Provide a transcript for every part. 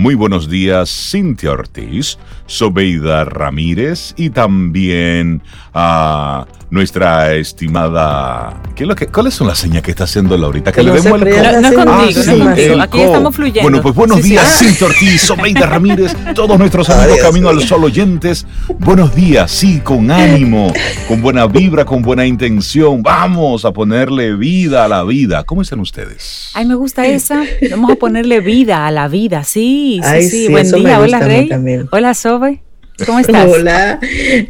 Muy buenos días, Cintia Ortiz, Sobeida Ramírez y también a nuestra estimada. ¿Qué es lo que, ¿Cuáles son las señas que está haciendo Laurita? Que, le demos el co. No, es contigo, no es contigo. Aquí estamos fluyendo. Bueno, pues buenos días, Cintia Ortiz, Sobeida Ramírez, todos nuestros amigos Camino al Sol oyentes. Buenos días, sí, con ánimo, con buena vibra, con buena intención. Vamos a ponerle vida a la vida. ¿Cómo están ustedes? Ay, me gusta esa. Vamos a ponerle vida a la vida, sí, sí, sí. Buen día, hola Rey. Hola Sobe. ¿Cómo estás? Hola,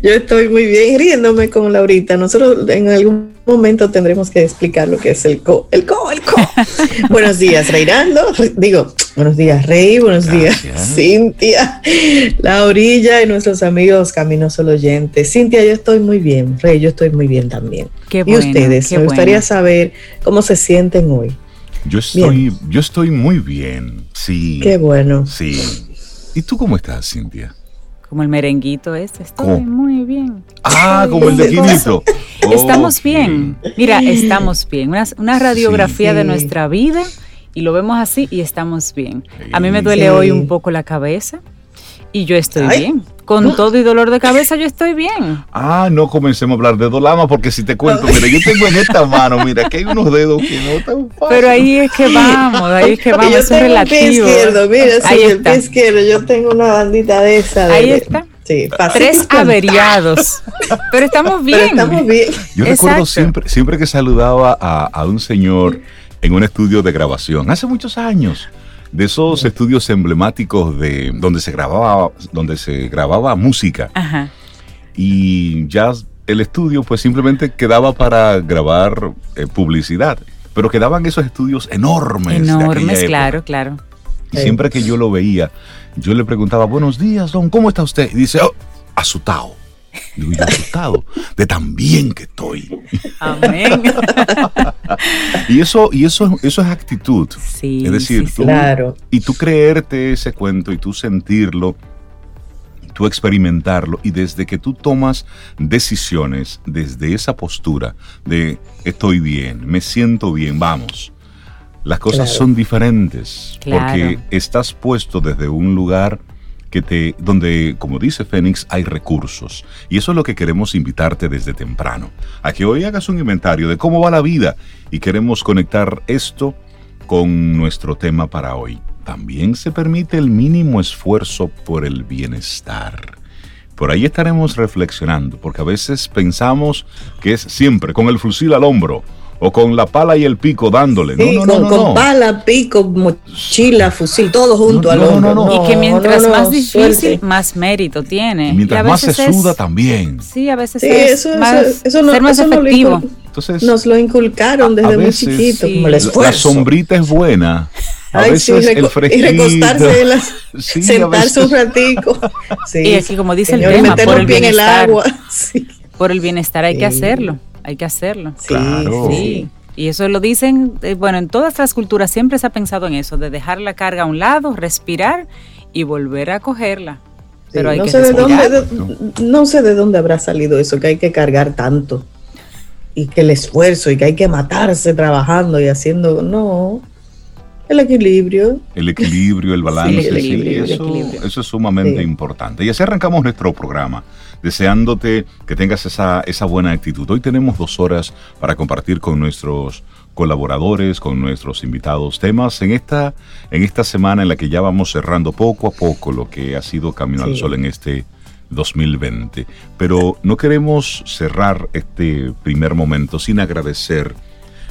yo estoy muy bien riéndome con Laurita. Nosotros en algún momento tendremos que explicar lo que es el co, el co, el co. buenos días, Reirando. Digo, buenos días, Rey. Buenos días, Cintia, Laurilla y nuestros amigos Camino Solo Oyentes. Cintia, yo estoy muy bien. Rey, yo estoy muy bien también. Qué y ustedes, me gustaría saber cómo se sienten hoy. Yo estoy, yo estoy muy bien, sí. Qué bueno. Sí. ¿Y tú cómo estás, Cintia? Como el merenguito ese, estoy muy bien. Ah, como el de Quinito. estamos bien. Mira, estamos bien. Una, radiografía de nuestra vida y lo vemos así y estamos bien. A mí me duele hoy un poco la cabeza y yo estoy bien. Con todo y dolor de cabeza yo estoy bien. Ah, no comencemos a hablar de dolama porque si te cuento, mira, yo tengo en esta mano, mira, que hay unos dedos que no están fáciles. Pero ahí es que vamos, ahí es que vamos, es relativo. El pie izquierdo, mira, ahí el pie izquierdo, yo tengo una bandita de esa. ahí está. Sí, Tres averiados. Pero estamos bien. Pero estamos bien. Yo recuerdo siempre, siempre que saludaba a, a un señor en un estudio de grabación, hace muchos años de esos estudios emblemáticos de donde se grababa, donde se grababa música. Ajá. Y ya el estudio pues simplemente quedaba para grabar eh, publicidad, pero quedaban esos estudios enormes. Enormes, claro, claro. Y siempre que yo lo veía, yo le preguntaba, buenos días, don, ¿cómo está usted? Y dice, oh, asustado. Digo, yo asustado de tan bien que estoy. Amén. y eso, y eso, eso es actitud. Sí, es decir, tú, claro. y tú creerte ese cuento y tú sentirlo, tú experimentarlo y desde que tú tomas decisiones desde esa postura de estoy bien, me siento bien, vamos. Las cosas son diferentes porque estás puesto desde un lugar que te, donde, como dice Fénix, hay recursos. Y eso es lo que queremos invitarte desde temprano, a que hoy hagas un inventario de cómo va la vida y queremos conectar esto con nuestro tema para hoy. También se permite el mínimo esfuerzo por el bienestar. Por ahí estaremos reflexionando, porque a veces pensamos que es siempre con el fusil al hombro, o con la pala y el pico dándole. no, no, con, con pala, pico, mochila, fusil, todo junto al hombro. Y que mientras más difícil, más mérito tiene. Y mientras más se suda también. Sí, a veces es más, eso, no, ser más efectivo. Entonces, nos lo inculcaron desde muy chiquito, como el La sombrita es buena. A veces el fresquito. Y recostarse, las, sentarse un ratico. y así como dice el tema, por el bienestar. El agua. Por el bienestar hay que hacerlo hay que hacerlo. claro. Sí. Y eso lo dicen, eh, bueno, en todas las culturas siempre se ha pensado en eso, de dejar la carga a un lado, respirar y volver a cogerla. Pero hay no que sé de dónde, no sé de dónde habrá salido eso, que hay que cargar tanto y que el esfuerzo y que hay que matarse trabajando y haciendo, no, el equilibrio. El equilibrio, el balance, eso, es sumamente importante. Y así arrancamos nuestro programa deseándote que tengas esa, esa buena actitud. Hoy tenemos dos horas para compartir con nuestros colaboradores, con nuestros invitados temas en esta, en esta semana en la que ya vamos cerrando poco a poco lo que ha sido Camino al Sol en este 2020. Pero no queremos cerrar este primer momento sin agradecer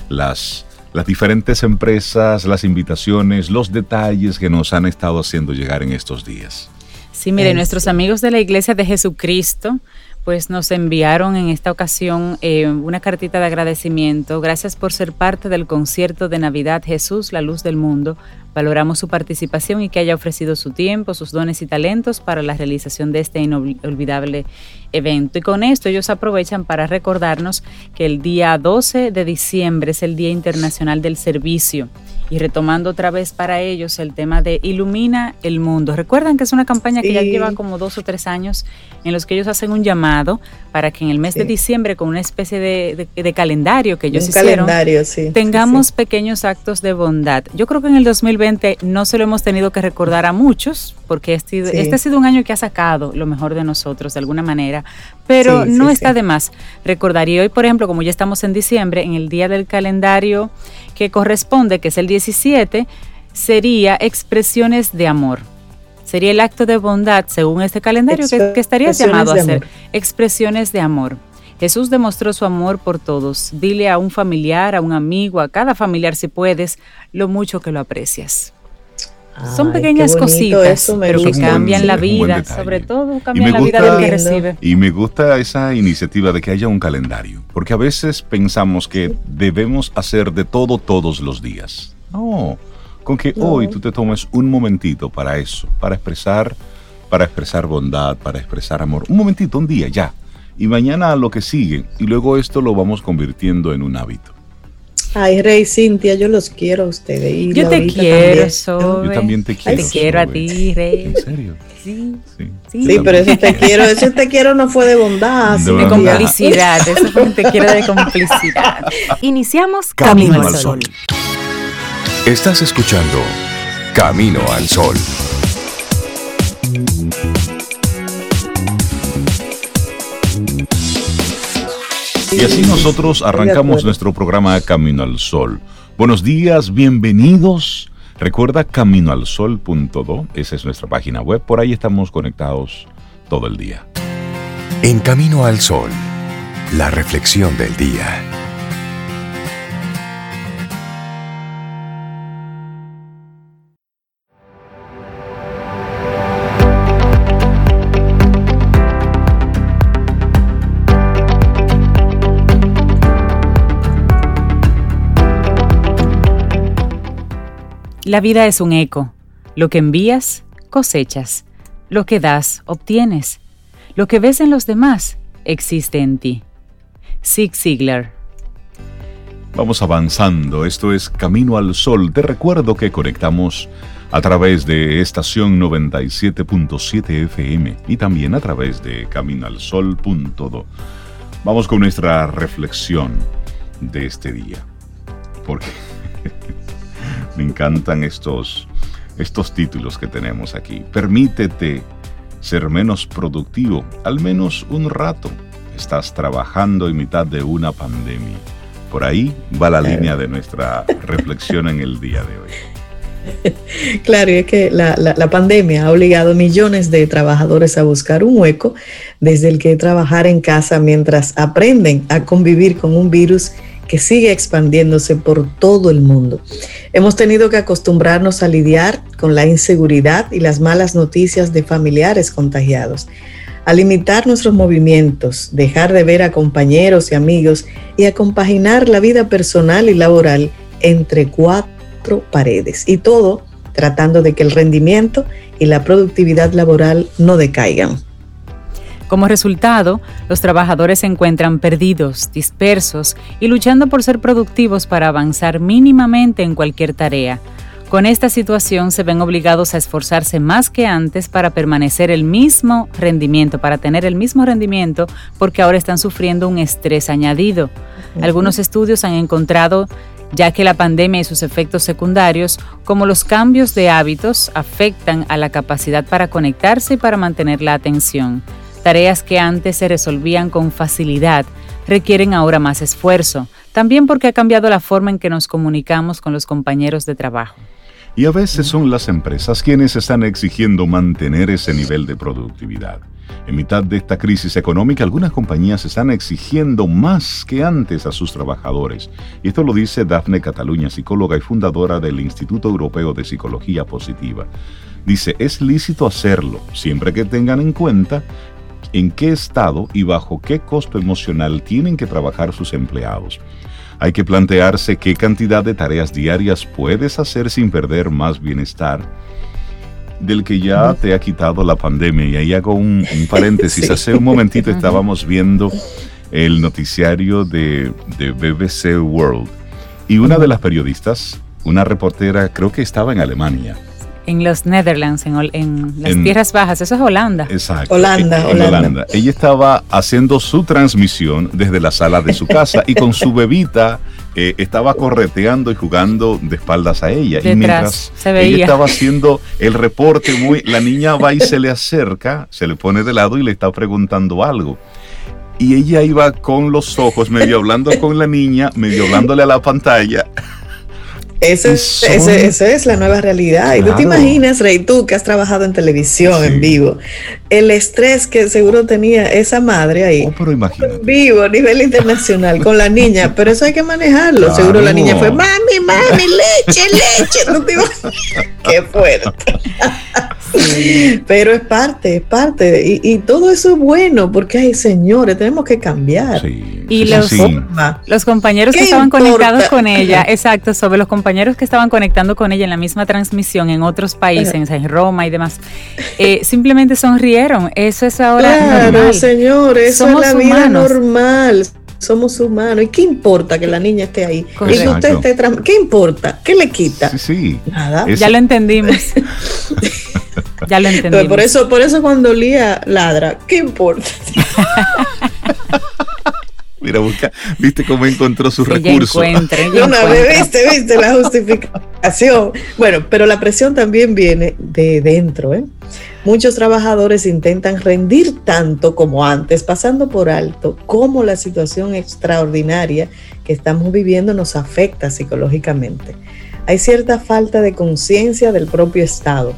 las, las diferentes empresas, las invitaciones, los detalles que nos han estado haciendo llegar en estos días. Sí, mire, nuestros amigos de la Iglesia de Jesucristo pues nos enviaron en esta ocasión eh, una cartita de agradecimiento. Gracias por ser parte del concierto de Navidad Jesús, la luz del mundo. Valoramos su participación y que haya ofrecido su tiempo, sus dones y talentos para la realización de este inolvidable evento. Y con esto ellos aprovechan para recordarnos que el día 12 de diciembre es el Día Internacional del Servicio y retomando otra vez para ellos el tema de Ilumina el Mundo. Recuerdan que es una campaña que ya lleva como dos o tres años en los que ellos hacen un llamado para que en el mes de diciembre, con una especie de, calendario que ellos hicieron, tengamos pequeños actos de bondad. Yo creo que en el 2020 2020 no se lo hemos tenido que recordar a muchos, porque este, este ha sido un año que ha sacado lo mejor de nosotros de alguna manera, pero no está de más recordar. Y hoy, por ejemplo, como ya estamos en diciembre, en el día del calendario que corresponde, que es el 17, sería expresiones de amor. Sería el acto de bondad, según este calendario, que, que estarías llamado a hacer. Expresiones de amor. Jesús demostró su amor por todos. Dile a un familiar, a un amigo, a cada familiar si puedes, lo mucho que lo aprecias. Son pequeñas cositas, pero que cambian la vida, sobre todo cambian la vida del que recibe. Y me gusta esa iniciativa de que haya un calendario, porque a veces pensamos que debemos hacer de todo todos los días. No, con que hoy tú te tomes un momentito para eso, para expresar, para expresar bondad, para expresar amor. Un momentito, un día, ya y mañana lo que sigue. Y luego esto lo vamos convirtiendo en un hábito. Ay, Rey Cintia, yo los quiero a ustedes. yo te quiero, Yo también te quiero. te quiero a ti, Rey. ¿En serio? Sí. Sí, sí. pero ese te quiero, ese te quiero no fue de bondad. De, complicidad, eso fue un te quiero de complicidad. Iniciamos Camino, al Sol. Estás escuchando Camino al Sol. Y así nosotros arrancamos nuestro programa Camino al Sol. Buenos días, bienvenidos. Recuerda caminoalsol.do, esa es nuestra página web, por ahí estamos conectados todo el día. En Camino al Sol, la reflexión del día. La vida es un eco. Lo que envías, cosechas. Lo que das, obtienes. Lo que ves en los demás, existe en ti. Zig Ziglar. Vamos avanzando. Esto es Camino al Sol. Te recuerdo que conectamos a través de estación 97.7 FM y también a través de caminoalsol.do. Vamos con nuestra reflexión de este día. Porque Me encantan estos, estos títulos que tenemos aquí. Permítete ser menos productivo, al menos un rato. Estás trabajando en mitad de una pandemia. Por ahí va la línea de nuestra reflexión en el día de hoy. Claro, y es que la, la, pandemia ha obligado a millones de trabajadores a buscar un hueco desde el que trabajar en casa mientras aprenden a convivir con un virus que sigue expandiéndose por todo el mundo. Hemos tenido que acostumbrarnos a lidiar con la inseguridad y las malas noticias de familiares contagiados, a limitar nuestros movimientos, dejar de ver a compañeros y amigos y a compaginar la vida personal y laboral entre cuatro paredes. Y todo tratando de que el rendimiento y la productividad laboral no decaigan. Como resultado, los trabajadores se encuentran perdidos, dispersos y luchando por ser productivos para avanzar mínimamente en cualquier tarea. Con esta situación se ven obligados a esforzarse más que antes para permanecer el mismo rendimiento, para tener el mismo rendimiento, porque ahora están sufriendo un estrés añadido. Algunos estudios han encontrado ya que la pandemia y sus efectos secundarios, como los cambios de hábitos, afectan a la capacidad para conectarse y para mantener la atención. Tareas que antes se resolvían con facilidad requieren ahora más esfuerzo, también porque ha cambiado la forma en que nos comunicamos con los compañeros de trabajo. Y a veces son las empresas quienes están exigiendo mantener ese nivel de productividad. En mitad de esta crisis económica, algunas compañías están exigiendo más que antes a sus trabajadores. Y esto lo dice Dafne Cataluña, psicóloga y fundadora del Instituto Europeo de Psicología Positiva. Dice, es lícito hacerlo, siempre que tengan en cuenta en qué estado y bajo qué costo emocional tienen que trabajar sus empleados. Hay que plantearse qué cantidad de tareas diarias puedes hacer sin perder más bienestar del que ya te ha quitado la pandemia. Y ahí hago un, paréntesis. Hace un momentito estábamos viendo el noticiario de, de BBC World y una de las periodistas, una reportera, creo que estaba en Alemania, En los Netherlands, en, las tierras bajas, eso es Holanda. Exacto. Holanda, Holanda. Ella estaba haciendo su transmisión desde la sala de su casa y con su bebita eh, estaba correteando y jugando de espaldas a ella. y mientras ella estaba haciendo el reporte, muy, la niña va y se le acerca, se le pone de lado y le está preguntando algo y ella iba con los ojos, medio hablando con la niña, medio hablándole a la pantalla. Esa es la nueva realidad. Y tú te imaginas, Rey, tú que has trabajado en televisión, en vivo, el estrés que seguro tenía esa madre ahí. Oh, pero imagínate. En vivo, a nivel internacional, con la niña. Pero eso hay que manejarlo. Seguro la niña fue, mami, mami, leche, leche. No te Qué fuerte. Pero es parte, es parte. Y, todo eso es bueno, porque hay señores, tenemos que cambiar. y los, los compañeros que estaban conectados con ella, exacto, sobre los compañeros que estaban conectando con ella en la misma transmisión en otros países, en Roma y demás, eh, simplemente sonrieron. Eso es ahora. Claro, señores, eso es la vida normal somos humanos. ¿Y qué importa que la niña esté ahí? Y que usted esté ¿Qué importa? ¿Qué le quita? Sí, Nada. Ya lo entendimos. ya lo entendimos. por eso, por eso cuando Lía ladra, ¿qué importa? Mira, busca, viste cómo encontró sus recursos. Una vez, viste, viste la justificación. Bueno, pero la presión también viene de dentro, ¿eh? Muchos trabajadores intentan rendir tanto como antes, pasando por alto cómo la situación extraordinaria que estamos viviendo nos afecta psicológicamente. Hay cierta falta de conciencia del propio Estado.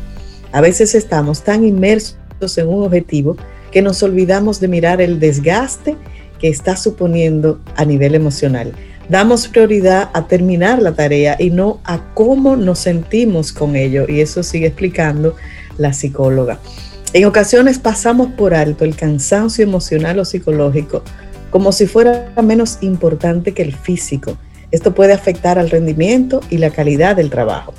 A veces estamos tan inmersos en un objetivo que nos olvidamos de mirar el desgaste que está suponiendo a nivel emocional. Damos prioridad a terminar la tarea y no a cómo nos sentimos con ello. Y eso sigue explicando la psicóloga. En ocasiones pasamos por alto el cansancio emocional o psicológico como si fuera menos importante que el físico. Esto puede afectar al rendimiento y la calidad del trabajo.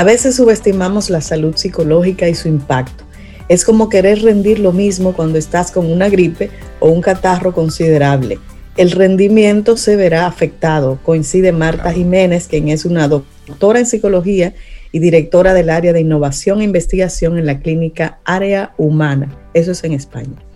A veces subestimamos la salud psicológica y su impacto. Es como querer rendir lo mismo cuando estás con una gripe o un catarro considerable. El rendimiento se verá afectado, coincide Marta Jiménez, quien es una doctora en psicología y directora del área de innovación e investigación en la clínica Área Humana. Eso es en España.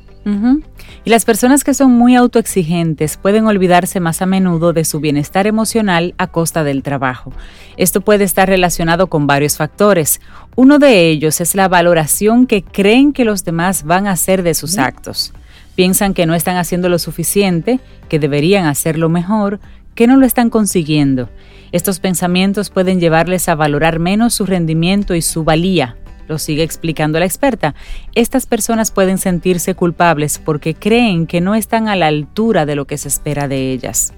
Y las personas que son muy autoexigentes pueden olvidarse más a menudo de su bienestar emocional a costa del trabajo. Esto puede estar relacionado con varios factores. Uno de ellos es la valoración que creen que los demás van a hacer de sus actos. Piensan que no están haciendo lo suficiente, que deberían hacerlo mejor, que no lo están consiguiendo. Estos pensamientos pueden llevarles a valorar menos su rendimiento y su valía. Lo sigue explicando la experta. Estas personas pueden sentirse culpables porque creen que no están a la altura de lo que se espera de ellas.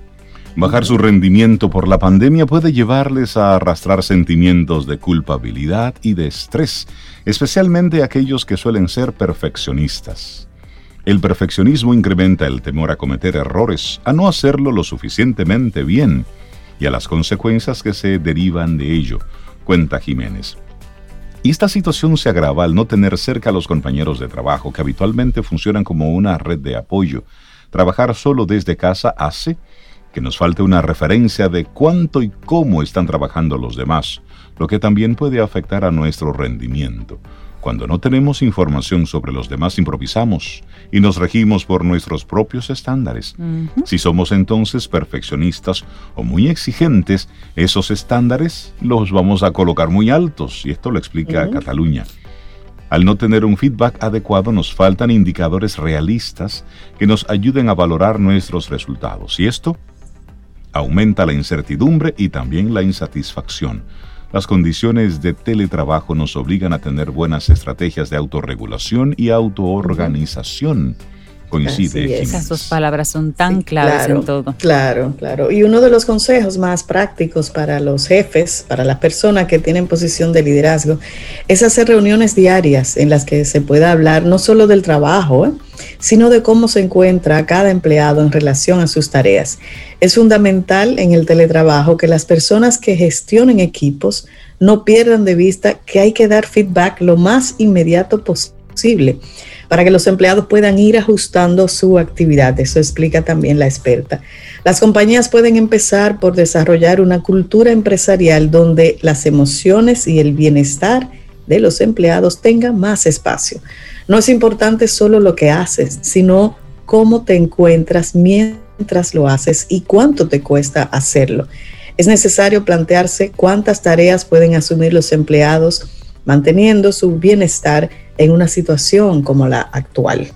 Bajar su rendimiento por la pandemia puede llevarles a arrastrar sentimientos de culpabilidad y de estrés, especialmente aquellos que suelen ser perfeccionistas. El perfeccionismo incrementa el temor a cometer errores, a no hacerlo lo suficientemente bien y a las consecuencias que se derivan de ello, cuenta Jiménez. Y esta situación se agrava al no tener cerca a los compañeros de trabajo que habitualmente funcionan como una red de apoyo. Trabajar solo desde casa hace que nos falte una referencia de cuánto y cómo están trabajando los demás, lo que también puede afectar a nuestro rendimiento. Cuando no tenemos información sobre los demás, improvisamos y nos regimos por nuestros propios estándares. Si somos entonces perfeccionistas o muy exigentes, esos estándares los vamos a colocar muy altos, y esto lo explica Cataluña. Al no tener un feedback adecuado nos faltan indicadores realistas que nos ayuden a valorar nuestros resultados, y esto aumenta la incertidumbre y también la insatisfacción las condiciones de teletrabajo nos obligan a tener buenas estrategias de autorregulación y autoorganización. Coincide. Esas dos palabras son tan claves en todo. Claro, claro. Y uno de los consejos más prácticos para los jefes, para las personas que tienen posición de liderazgo, es hacer reuniones diarias en las que se pueda hablar no solo del trabajo, ¿eh? Sino de cómo se encuentra cada empleado en relación a sus tareas. Es fundamental en el teletrabajo que las personas que gestionen equipos no pierdan de vista que hay que dar feedback lo más inmediato posible para que los empleados puedan ir ajustando su actividad. Eso explica también la experta. Las compañías pueden empezar por desarrollar una cultura empresarial donde las emociones y el bienestar de los empleados tengan más espacio. No es importante solo lo que haces, sino cómo te encuentras mientras lo haces y cuánto te cuesta hacerlo. Es necesario plantearse cuántas tareas pueden asumir los empleados manteniendo su bienestar en una situación como la actual.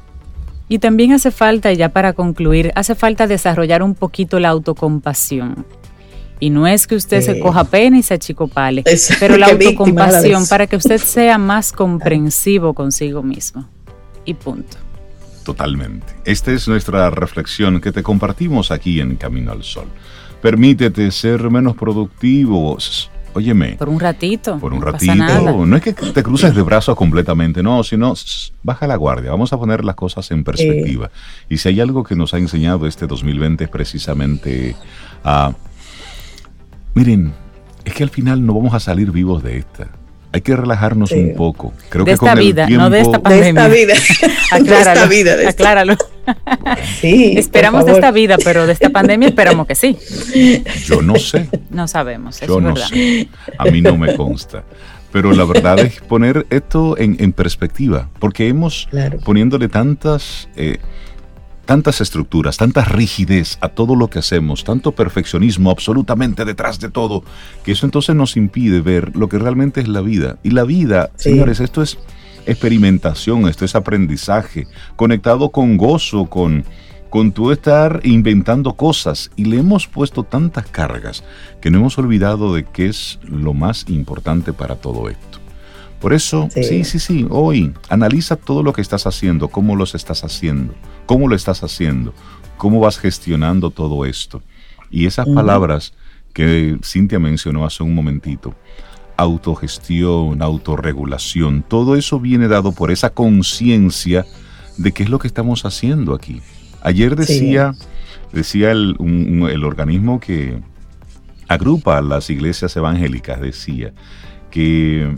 Y también hace falta, ya para concluir, hace falta desarrollar un poquito la autocompasión. Y no es que usted se coja pena y se achicopale, pero la autocompasión para que usted sea más comprensivo consigo mismo. Y punto. Totalmente. Esta es nuestra reflexión que te compartimos aquí en Camino al Sol. Permítete ser menos productivo, Óyeme. Por un ratito. Por un ratito. No es que te cruces de brazos completamente, no, sino baja la guardia. Vamos a poner las cosas en perspectiva. Y si hay algo que nos ha enseñado este 2020 es precisamente a... miren, es que al final no vamos a salir vivos de esta. Hay que relajarnos un poco. Creo de esta vida, no de esta pandemia. De esta vida. acláralo, de esta vida. acláralo. Sí, esperamos de esta vida, pero de esta pandemia esperamos que sí. Yo no sé. No sabemos. Yo no sé. A mí no me consta. Pero la verdad es poner esto en, perspectiva, porque hemos poniéndole tantas eh, tantas estructuras, tanta rigidez a todo lo que hacemos, tanto perfeccionismo absolutamente detrás de todo, que eso entonces nos impide ver lo que realmente es la vida. Y la vida, señores, esto es experimentación, esto es aprendizaje, conectado con gozo, con, con tú estar inventando cosas. Y le hemos puesto tantas cargas que no hemos olvidado de qué es lo más importante para todo esto. Por eso, sí. sí, sí, hoy analiza todo lo que estás haciendo, cómo los estás haciendo, cómo lo estás haciendo, cómo vas gestionando todo esto. Y esas palabras que Cintia mencionó hace un momentito, autogestión, autorregulación, todo eso viene dado por esa conciencia de qué es lo que estamos haciendo aquí. Ayer decía, decía el, el organismo que agrupa las iglesias evangélicas, decía que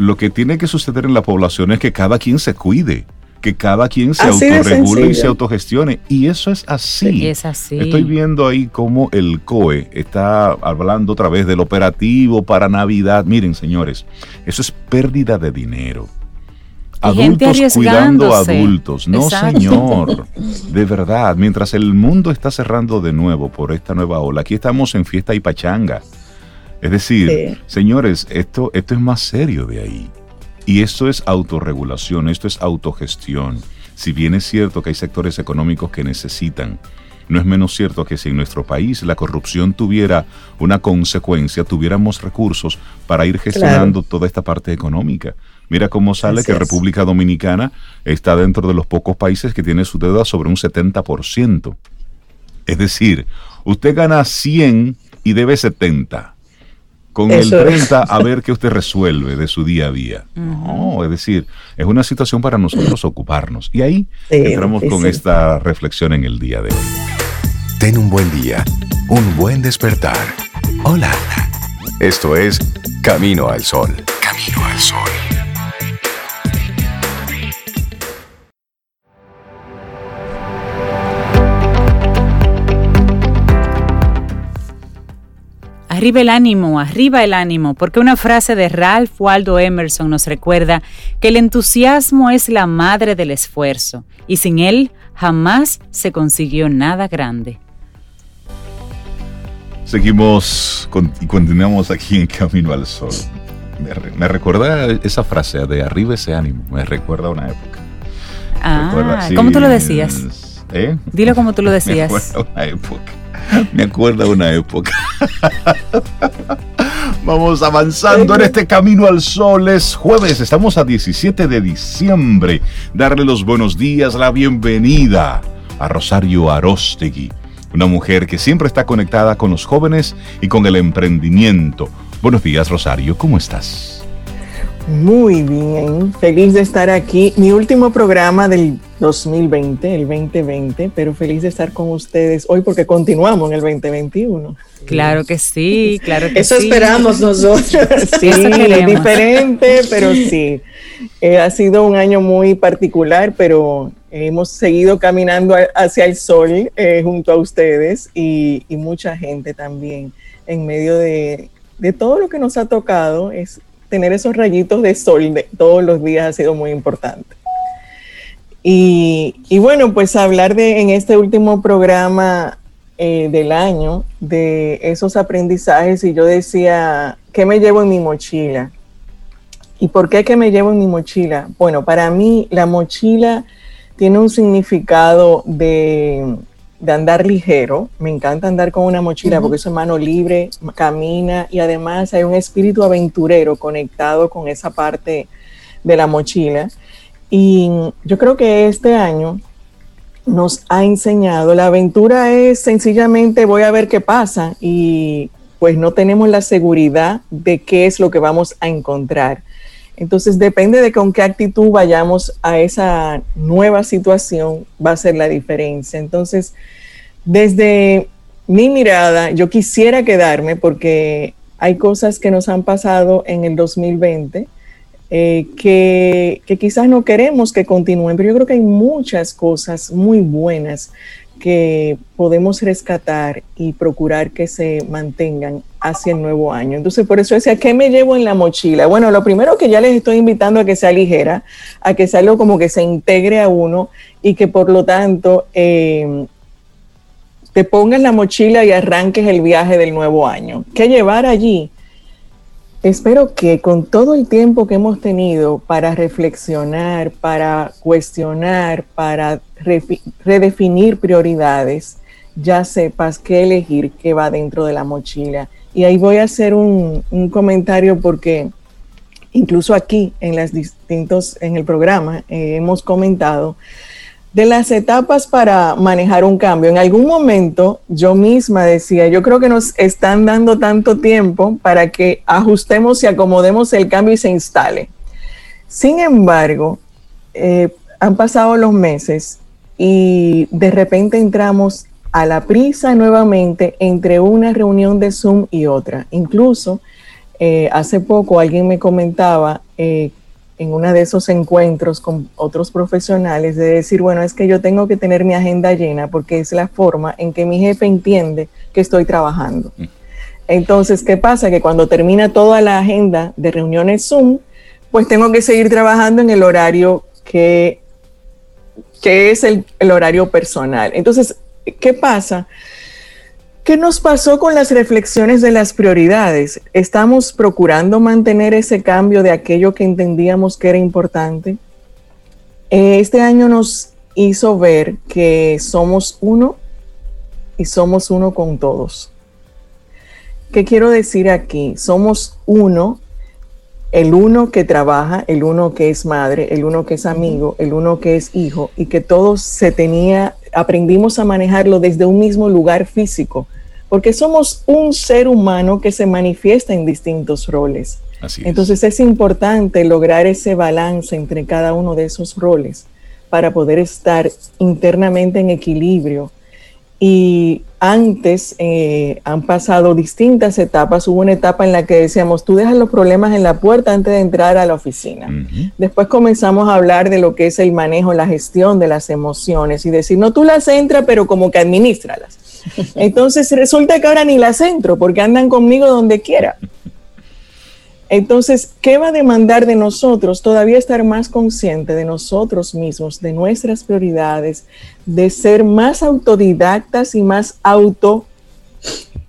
lo que tiene que suceder en la población es que cada quien se cuide, que cada quien se autorregule y se autogestione. Y eso es así. es así. Estoy viendo ahí cómo el COE está hablando otra vez del operativo para Navidad. Miren, señores, eso es pérdida de dinero. Adultos cuidando a adultos. No, señor. De verdad, mientras el mundo está cerrando de nuevo por esta nueva ola, aquí estamos en fiesta y pachanga. Es decir, señores, esto, esto es más serio de ahí. Y esto es autorregulación, esto es autogestión. Si bien es cierto que hay sectores económicos que necesitan, no es menos cierto que si en nuestro país la corrupción tuviera una consecuencia, tuviéramos recursos para ir gestionando toda esta parte económica. Mira cómo sale que República Dominicana está dentro de los pocos países que tiene su deuda sobre un 70%. Es decir, usted gana 100 y debe 70 con el 30 a ver qué usted resuelve de su día a día. No, es decir, es una situación para nosotros ocuparnos. Y ahí entramos con esta reflexión en el día de hoy. Ten un buen día, un buen despertar. Hola. Esto es Camino al Sol. Camino al Sol. Arriba el ánimo, arriba el ánimo, porque una frase de Ralph Waldo Emerson nos recuerda que el entusiasmo es la madre del esfuerzo y sin él jamás se consiguió nada grande. Seguimos y continuamos aquí en Camino al Sol. Me, recuerda esa frase de arriba ese ánimo, me recuerda a una época. Ah, ¿cómo tú lo decías? ¿Eh? Dilo como tú lo decías. Me recuerda una época. Me acuerdo de una época. Vamos avanzando en este camino al sol. Es jueves, estamos a 17 de diciembre. Darle los buenos días, la bienvenida a Rosario Arostegui, una mujer que siempre está conectada con los jóvenes y con el emprendimiento. Buenos días, Rosario, ¿cómo estás? Muy bien, feliz de estar aquí. Mi último programa del 2020, el 2020, pero feliz de estar con ustedes hoy porque continuamos en el 2021. Claro que sí, claro que Eso esperamos nosotros. sí, es diferente, pero sí. Eh, ha sido un año muy particular, pero hemos seguido caminando hacia el sol eh, junto a ustedes y, mucha gente también en medio de, de todo lo que nos ha tocado. Es tener esos rayitos de sol todos los días ha sido muy importante. Y, bueno, pues hablar de en este último programa eh, del año de esos aprendizajes y yo decía, ¿qué me llevo en mi mochila? ¿Y por qué que me llevo en mi mochila? Bueno, para mí la mochila tiene un significado de, de andar ligero. Me encanta andar con una mochila porque es mano libre, camina y además hay un espíritu aventurero conectado con esa parte de la mochila. Y yo creo que este año nos ha enseñado, la aventura es sencillamente voy a ver qué pasa y pues no tenemos la seguridad de qué es lo que vamos a encontrar. Entonces depende de con qué actitud vayamos a esa nueva situación, va a ser la diferencia. Entonces, desde mi mirada, yo quisiera quedarme porque hay cosas que nos han pasado en el 2020 eh, que, que quizás no queremos que continúen, pero yo creo que hay muchas cosas muy buenas que podemos rescatar y procurar que se mantengan hacia el nuevo año. Entonces, por eso decía, ¿qué me llevo en la mochila? Bueno, lo primero que ya les estoy invitando a que sea ligera, a que sea algo como que se integre a uno y que por lo tanto eh, te pongas la mochila y arranques el viaje del nuevo año. ¿Qué llevar allí? Espero que con todo el tiempo que hemos tenido para reflexionar, para cuestionar, para redefinir prioridades, ya sepas qué elegir qué va dentro de la mochila. Y ahí voy a hacer un, comentario porque incluso aquí en las distintos, en el programa eh, hemos comentado de las etapas para manejar un cambio. En algún momento yo misma decía, yo creo que nos están dando tanto tiempo para que ajustemos y acomodemos el cambio y se instale. Sin embargo, eh, han pasado los meses y de repente entramos a la prisa nuevamente entre una reunión de Zoom y otra. Incluso eh, hace poco alguien me comentaba eh, en uno de esos encuentros con otros profesionales de decir, bueno, es que yo tengo que tener mi agenda llena porque es la forma en que mi jefe entiende que estoy trabajando. Mm. Entonces, ¿qué pasa? Que cuando termina toda la agenda de reuniones Zoom, pues tengo que seguir trabajando en el horario que, que es el, el horario personal. Entonces, ¿qué pasa? ¿Qué nos pasó con las reflexiones de las prioridades? ¿Estamos procurando mantener ese cambio de aquello que entendíamos que era importante? Eh, este año nos hizo ver que somos uno y somos uno con todos. ¿Qué quiero decir aquí? Somos uno, el uno que trabaja, el uno que es madre, el uno que es amigo, el uno que es hijo, y que todos se tenía aprendimos a manejarlo desde un mismo lugar físico, porque somos un ser humano que se manifiesta en distintos roles. Entonces es. importante lograr ese balance entre cada uno de esos roles para poder estar internamente en equilibrio. Y antes eh, han pasado distintas etapas. Hubo una etapa en la que decíamos, tú dejas los problemas en la puerta antes de entrar a la oficina. Después comenzamos a hablar de lo que es el manejo, la gestión de las emociones y decir, no, tú las entras, pero como que administralas. Entonces resulta que ahora ni las entro porque andan conmigo donde quiera. Entonces, ¿qué va a demandar de nosotros? Todavía estar más consciente de nosotros mismos, de nuestras prioridades, de ser más autodidactas y más auto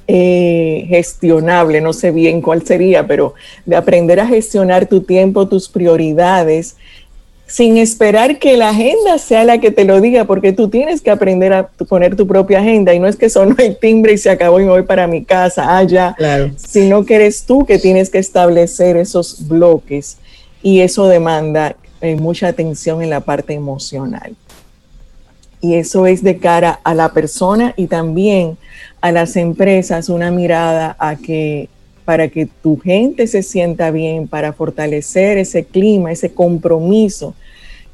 eh, gestionable, no sé bien cuál sería, pero de aprender a gestionar tu tiempo, tus prioridades sin esperar que la agenda sea la que te lo diga, porque tú tienes que aprender a poner tu propia agenda. Y no es que sonó el timbre y se acabó y me voy para mi casa, allá, sino que eres tú que tienes que establecer esos bloques. Y eso demanda eh, mucha atención en la parte emocional. Y eso es de cara a la persona y también a las empresas una mirada a que para que tu gente se sienta bien, para fortalecer ese clima, ese compromiso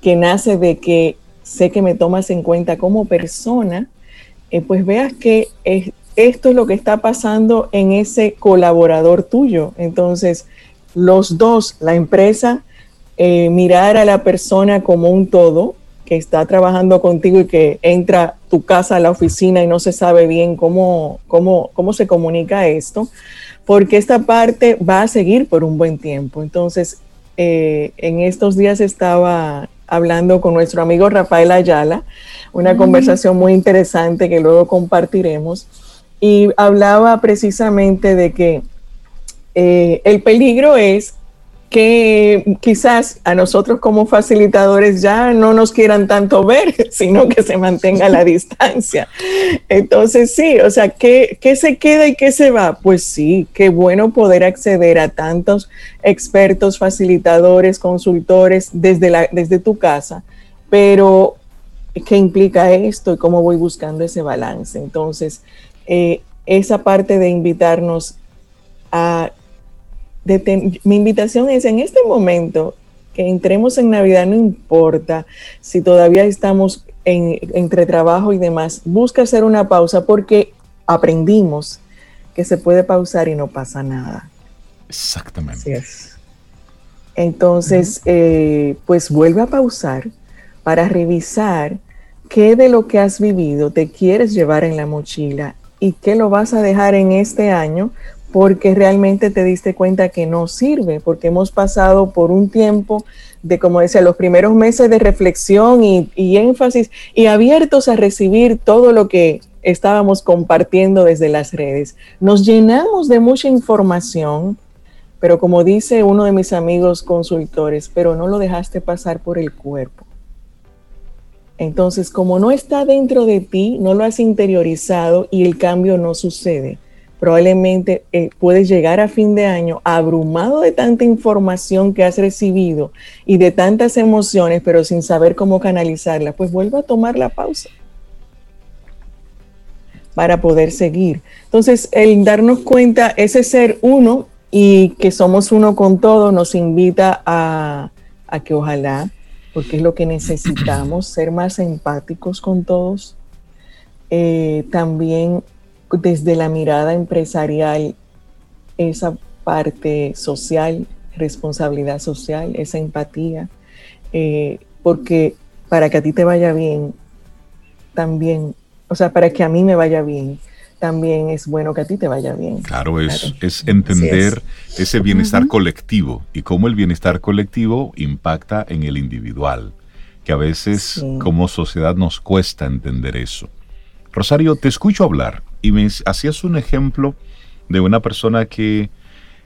que nace de que sé que me tomas en cuenta como persona, eh, pues veas que esto es lo que está pasando en ese colaborador tuyo. Entonces, los dos, la empresa, eh, mirar a la persona como un todo, que está trabajando contigo y que entra tu casa a la oficina y no se sabe bien cómo, cómo, cómo se comunica esto, porque esta parte va a seguir por un buen tiempo. Entonces, eh, en estos días estaba hablando con nuestro amigo Rafael Ayala, una conversación muy interesante que luego compartiremos, y hablaba precisamente de que eh, el peligro es que quizás a nosotros como facilitadores ya no nos quieran tanto ver, sino que se mantenga la distancia. Entonces sí, o sea, ¿qué, ¿qué, se queda y qué se va? Pues sí, qué bueno poder acceder a tantos expertos, facilitadores, consultores desde, la, desde tu casa, pero ¿qué implica esto y cómo voy buscando ese balance? Entonces, eh, esa parte de invitarnos a mi invitación es en este momento que entremos en Navidad, no importa si todavía estamos entre trabajo y demás, busca hacer una pausa porque aprendimos que se puede pausar y no pasa nada. Exactamente. Entonces, eh, pues vuelve a pausar para revisar qué de lo que has vivido te quieres llevar en la mochila y qué lo vas a dejar en este año porque realmente te diste cuenta que no sirve, porque hemos pasado por un tiempo de, como decía, los primeros meses de reflexión y, énfasis y abiertos a recibir todo lo que estábamos compartiendo desde las redes. Nos llenamos de mucha información, pero como dice uno de mis amigos consultores, pero no lo dejaste pasar por el cuerpo. Entonces, como no está dentro de ti, no lo has interiorizado y el cambio no sucede probablemente eh, puedes llegar a fin de año abrumado de tanta información que has recibido y de tantas emociones, pero sin saber cómo canalizarla, pues vuelve a tomar la pausa para poder seguir. Entonces, el darnos cuenta, ese ser uno y que somos uno con todo, nos invita a, que ojalá, porque es lo que necesitamos, ser más empáticos con todos. Eh, también desde la mirada empresarial esa parte social, responsabilidad social, esa empatía, eh, porque para que a ti te vaya bien, también, o sea, para que a mí me vaya bien, también es bueno que a ti te vaya bien. Claro, es, es entender ese bienestar colectivo y cómo el bienestar colectivo impacta en el individual, que a veces como sociedad nos cuesta entender eso. Rosario, te escucho hablar y me hacías un ejemplo de una persona que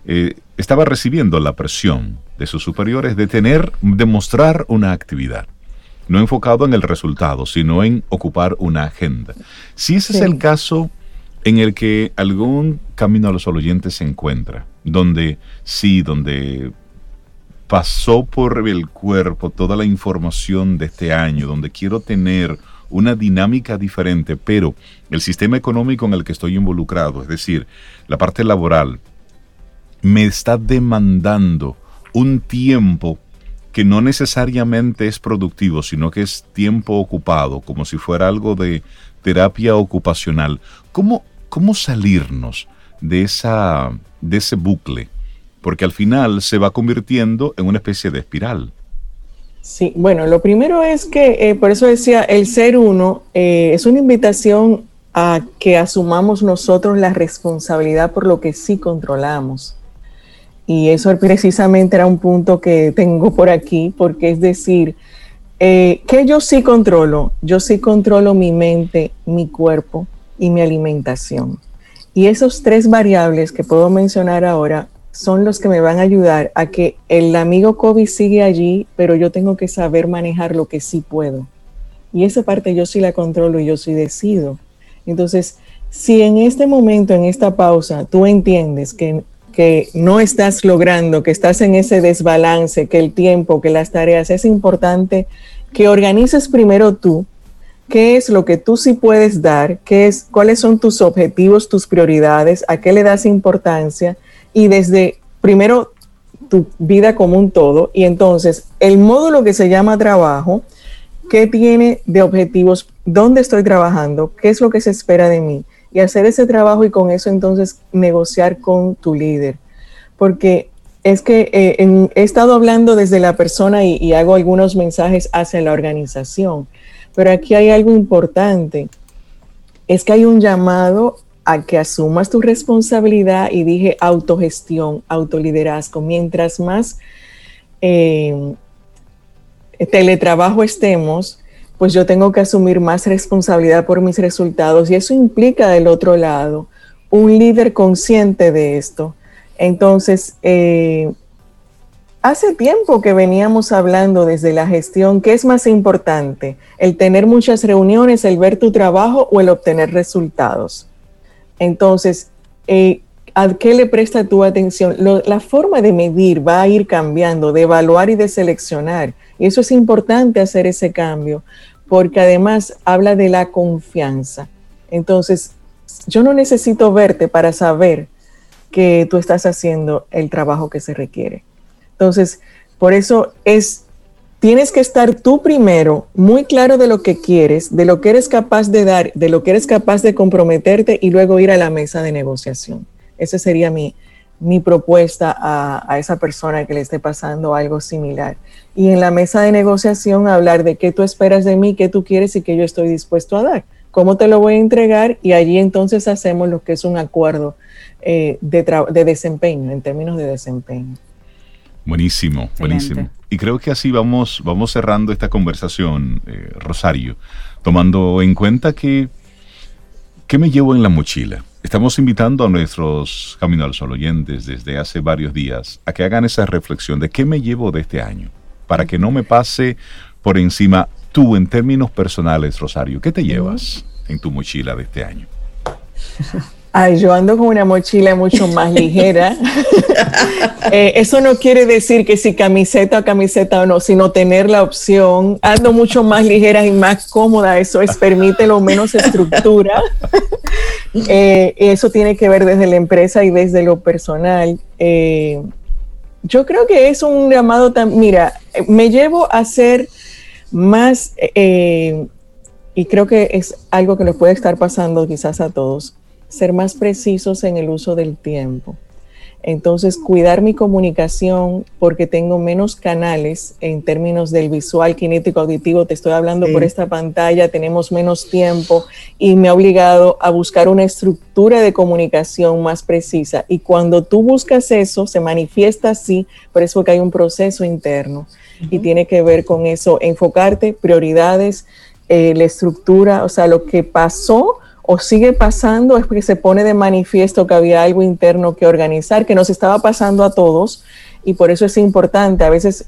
eh, estaba recibiendo la presión de sus superiores de tener, de mostrar una actividad, no enfocado en el resultado, sino en ocupar una agenda. Si ese es el caso en el que algún camino a los oyentes se encuentra, donde sí, donde pasó por el cuerpo toda la información de este año, donde quiero tener una dinámica diferente, pero el sistema económico en el que estoy involucrado, es decir, la parte laboral, me está demandando un tiempo que no necesariamente es productivo, sino que es tiempo ocupado, como si fuera algo de terapia ocupacional. ¿Cómo, cómo salirnos de, esa, de ese bucle? Porque al final se va convirtiendo en una especie de espiral. Sí, bueno, lo primero es que, eh, por eso decía, el ser uno eh, es una invitación a que asumamos nosotros la responsabilidad por lo que sí controlamos. Y eso precisamente era un punto que tengo por aquí, porque es decir, eh, que yo sí controlo, yo sí controlo mi mente, mi cuerpo y mi alimentación. Y esos tres variables que puedo mencionar ahora son los que me van a ayudar a que el amigo COVID sigue allí, pero yo tengo que saber manejar lo que sí puedo. Y esa parte yo sí la controlo y yo sí decido. Entonces, si en este momento, en esta pausa, tú entiendes que, que no estás logrando, que estás en ese desbalance, que el tiempo, que las tareas, es importante que organices primero tú qué es lo que tú sí puedes dar, qué es, cuáles son tus objetivos, tus prioridades, a qué le das importancia y desde primero tu vida como un todo y entonces el módulo que se llama trabajo, ¿qué tiene de objetivos? ¿Dónde estoy trabajando? ¿Qué es lo que se espera de mí? Y hacer ese trabajo y con eso entonces negociar con tu líder. Porque es que eh, he estado hablando desde la persona y, hago algunos mensajes hacia la organización, pero aquí hay algo importante, es que hay un llamado a que asumas tu responsabilidad y dije autogestión, autoliderazgo. Mientras más eh, teletrabajo estemos, pues yo tengo que asumir más responsabilidad por mis resultados y eso implica del otro lado un líder consciente de esto entonces, eh, hace tiempo que veníamos hablando desde la gestión, ¿qué es más importante? ¿El tener muchas reuniones, el ver tu trabajo o el obtener resultados? Entonces, eh, ¿a qué le presta tu atención? la forma de medir va a ir cambiando, de evaluar y de seleccionar. Y eso es importante hacer ese cambio, porque además habla de la confianza. Entonces, yo no necesito verte para saber que tú estás haciendo el trabajo que se requiere. Entonces, por eso es, tienes que estar tú primero muy claro de lo que quieres, de lo que eres capaz de dar, de lo que eres capaz de comprometerte y luego ir a la mesa de negociación. Esa sería mi, mi propuesta a, a, esa persona que le esté pasando algo similar. Y en la mesa de negociación hablar de qué tú esperas de mí, qué tú quieres y qué yo estoy dispuesto a dar. ¿Cómo te lo voy a entregar? Y allí entonces hacemos lo que es un acuerdo eh, de, desempeño, en términos de desempeño. Buenísimo, buenísimo. Y creo que así vamos, vamos cerrando esta conversación, eh, Rosario, tomando en cuenta que, ¿qué me llevo en la mochila? Estamos invitando a nuestros Camino al Sol oyentes desde hace varios días a que hagan esa reflexión de qué me llevo de este año, para que no me pase por encima tú en términos personales, Rosario, ¿qué te llevas en tu mochila de este año? Ay, yo ando con una mochila mucho más ligera. Eh, eso no quiere decir que si camiseta o camiseta o no, sino tener la opción. Ando mucho más ligera y más cómoda. Eso es, permite lo menos estructura. Eh, eso tiene que ver desde la empresa y desde lo personal. Eh, yo creo que es un llamado tan. Mira, me llevo a ser más. y creo que es algo que nos puede estar pasando quizás a todos ser más precisos en el uso del tiempo. Entonces, cuidar mi comunicación porque tengo menos canales en términos del visual, kinético, auditivo. Te estoy hablando por esta pantalla, tenemos menos tiempo y me ha obligado a buscar una estructura de comunicación más precisa. Y cuando tú buscas eso, se manifiesta así, por eso que hay un proceso interno y tiene que ver con eso, enfocarte, prioridades, eh, la estructura, o sea, lo que pasó o sigue pasando es porque se pone de manifiesto que había algo interno que organizar, que nos estaba pasando a todos y por eso es importante. A veces,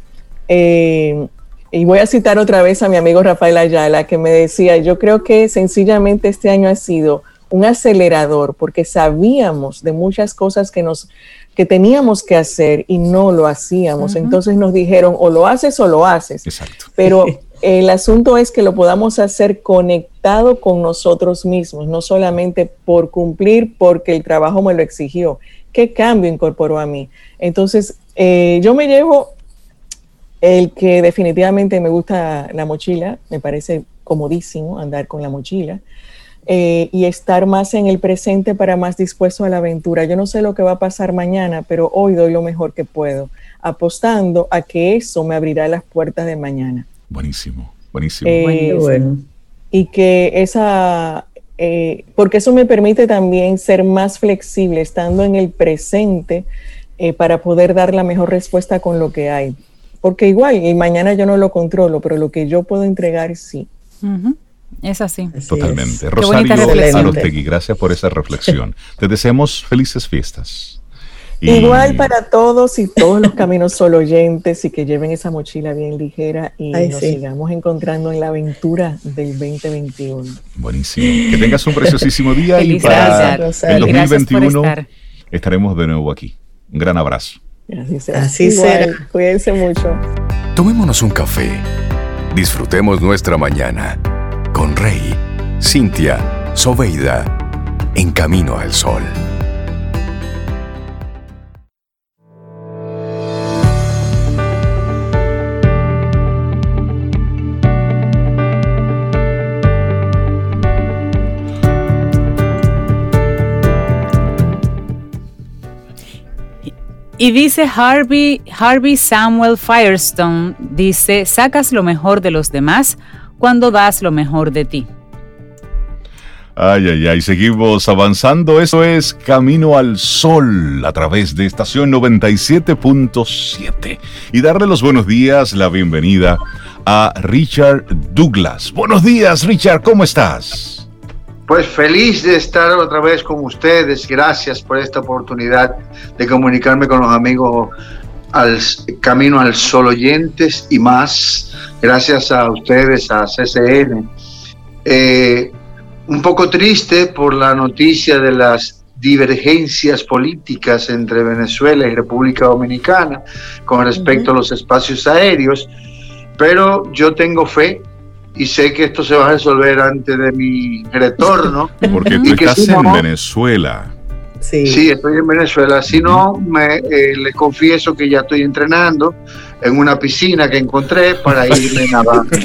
eh, y voy a citar otra vez a mi amigo Rafael Ayala, que me decía, yo creo que sencillamente este año ha sido un acelerador porque sabíamos de muchas cosas que nos que teníamos que hacer y no lo hacíamos. Entonces nos dijeron o lo haces o lo haces. Exacto. Pero El asunto es que lo podamos hacer conectado con nosotros mismos, no solamente por cumplir porque el trabajo me lo exigió. ¿Qué cambio incorporó a mí? Entonces, eh, yo me llevo el que definitivamente me gusta la mochila, me parece comodísimo andar con la mochila. Eh, y estar más en el presente para más dispuesto a la aventura. Yo no sé lo que va a pasar mañana, pero hoy doy lo mejor que puedo, apostando a que eso me abrirá las puertas de mañana. Buenísimo, buenísimo. Eh, bueno. Y que esa, eh, porque eso me permite también ser más flexible, estando en el presente, eh, para poder dar la mejor respuesta con lo que hay. Porque igual, y mañana yo no lo controlo, pero lo que yo puedo entregar sí. Es así. Totalmente. Rosario Arostegui, gracias por esa reflexión. Te deseamos felices fiestas. Igual para todos y todos los caminos solo oyentes y que lleven esa mochila bien ligera y nos sigamos encontrando en la aventura del 2021. Buenísimo. Que tengas un preciosísimo día y para el 2021 estaremos de nuevo aquí. Un gran abrazo. Así será. Cuídense mucho. Tomémonos un café. Disfrutemos nuestra mañana con Rey, Cintia, Soveida, en camino al sol. Y dice Harvey, Harvey Samuel Firestone, dice, sacas lo mejor de los demás cuando das lo mejor de ti. Ay, ay, ay, seguimos avanzando. Eso es Camino al Sol a través de estación 97.7. Y darle los buenos días, la bienvenida a Richard Douglas. Buenos días, Richard, ¿cómo estás? Pues feliz de estar otra vez con ustedes. Gracias por esta oportunidad de comunicarme con los amigos al Camino al Sol oyentes y más. Gracias a ustedes, a CCN. Eh, un poco triste por la noticia de las divergencias políticas entre Venezuela y República Dominicana con respecto a los espacios aéreos, pero yo tengo fe y sé que esto se va a resolver antes de mi retorno. Porque tú estás en Venezuela. Sí. estoy en Venezuela. Si no, me, eh, les confieso que ya estoy entrenando en una piscina que encontré para irme nadando.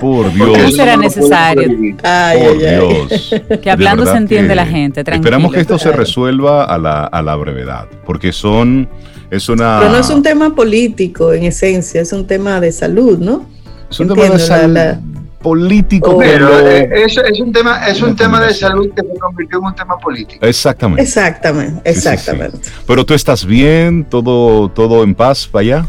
Por Dios. No será necesario. Por Dios. Que hablando se entiende la gente. Esperamos que esto se resuelva a la, a la brevedad, porque son. Es una... Pero no es un tema político en esencia, es un tema de salud, ¿no? Es un tema de salud político. Oh. pero eh, es, un tema, es un tema de salud que se convirtió en un tema político. Exactamente. Exactamente, exactamente. Pero tú estás bien, todo, todo en paz para allá.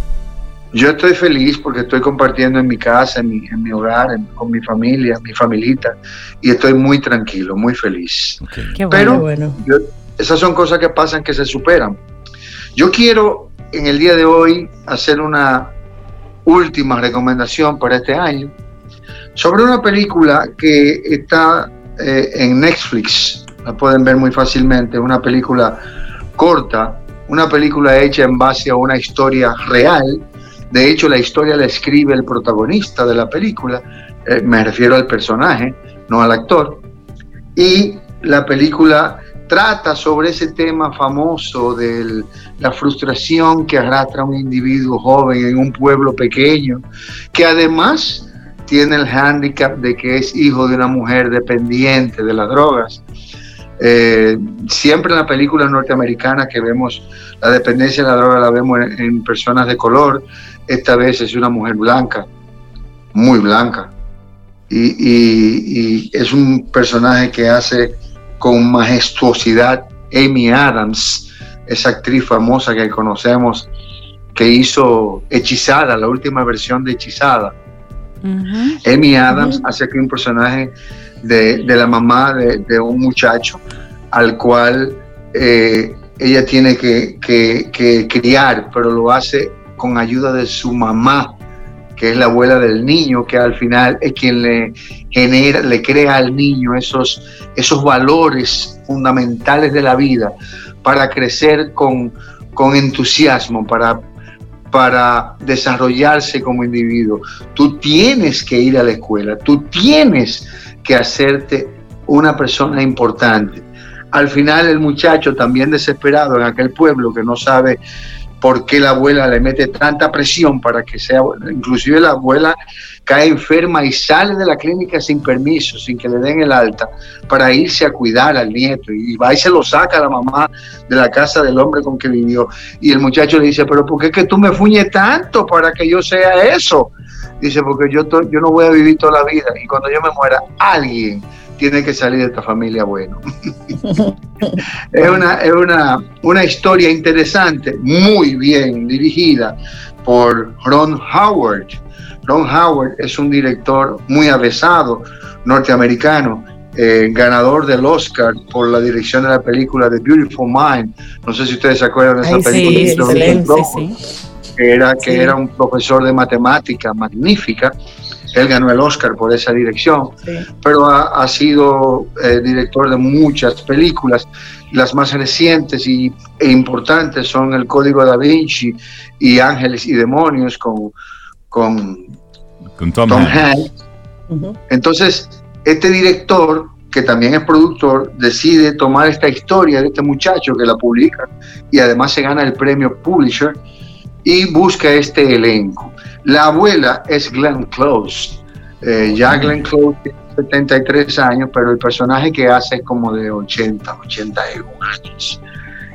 Yo estoy feliz porque estoy compartiendo en mi casa, en mi, en mi hogar, con mi familia, mi familita, y estoy muy tranquilo, muy feliz. Pero bueno. esas son cosas que pasan que se superan. Yo quiero en el día de hoy hacer una última recomendación para este año sobre una película que está eh, en Netflix. La pueden ver muy fácilmente, una película corta, una película hecha en base a una historia real de hecho, la historia la escribe el protagonista de la película, eh, me refiero al personaje, no al actor. Y la película trata sobre ese tema famoso de la frustración que arrastra un individuo joven en un pueblo pequeño, que además tiene el hándicap de que es hijo de una mujer dependiente de las drogas. Eh, siempre en la película norteamericana que vemos la dependencia de la droga la vemos en personas de color, esta vez es una mujer blanca, muy blanca. Y, es un personaje que hace con majestuosidad Amy Adams, esa actriz famosa que conocemos, que hizo Hechizada, la última versión de Hechizada. Amy Adams hace aquí un personaje de, la mamá de, un muchacho al cual eh, ella tiene que, que, criar, pero lo hace con ayuda de su mamá, que es la abuela del niño, que al final es quien le genera, le crea al niño esos, esos valores fundamentales de la vida para crecer con, con entusiasmo, para, para desarrollarse como individuo. Tú tienes que ir a la escuela, tú tienes que hacerte una persona importante. Al final el muchacho también desesperado en aquel pueblo que no sabe por qué la abuela le mete tanta presión para que sea, inclusive la abuela cae enferma y sale de la clínica sin permiso, sin que le den el alta, para irse a cuidar al nieto. Y va y se lo saca a la mamá de la casa del hombre con que vivió. Y el muchacho le dice, pero ¿por qué es que tú me fuñes tanto para que yo sea eso? Dice, porque yo, yo no voy a vivir toda la vida y cuando yo me muera, alguien tiene que salir de esta familia bueno. es una, es una, una historia interesante, muy bien dirigida por Ron Howard. Ron Howard es un director muy avesado, norteamericano, eh, ganador del Oscar por la dirección de la película The Beautiful Mind. No sé si ustedes se acuerdan de esa película. Sí, Que era, que era un profesor de matemática magnífica él ganó el Oscar por esa dirección, pero ha, sido eh, director de muchas películas. Las más recientes y, e importantes son El Código da Vinci y Ángeles y Demonios con, con, Tom, Hanks. Entonces, este director, que también es productor, decide tomar esta historia de este muchacho que la publica y además se gana el premio Publisher y busca este elenco. La abuela es Glenn Close. Eh, ya Glenn Close tiene 73 años, pero el personaje que hace es como de 80, 81 años.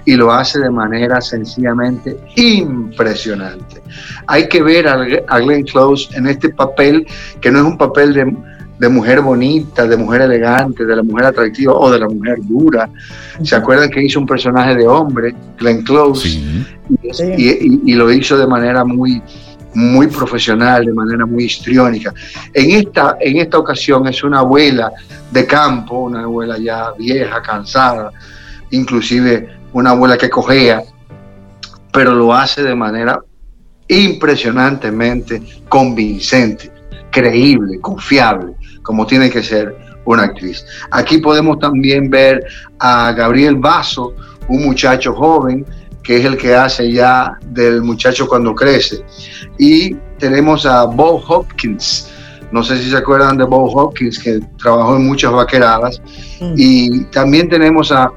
y lo hace de manera sencillamente impresionante. Hay que ver a, Glenn Close en este papel, que no es un papel de, mujer bonita, de mujer elegante, de la mujer atractiva o de la mujer dura. ¿Se acuerdan que hizo un personaje de hombre, Glenn Close? Y, lo hizo de manera muy, muy profesional, de manera muy histriónica. En esta, en esta ocasión es una abuela de campo, una abuela ya vieja, cansada, inclusive una abuela que cojea, pero lo hace de manera impresionantemente convincente, creíble, confiable, como tiene que ser una actriz. Aquí podemos también ver a Gabriel Vaso, un muchacho joven, que es el que hace ya del muchacho cuando crece. Y tenemos a Bob Hopkins, no sé si se acuerdan de Bob Hopkins, que trabajó en muchas vaqueradas. Mm. Y también tenemos a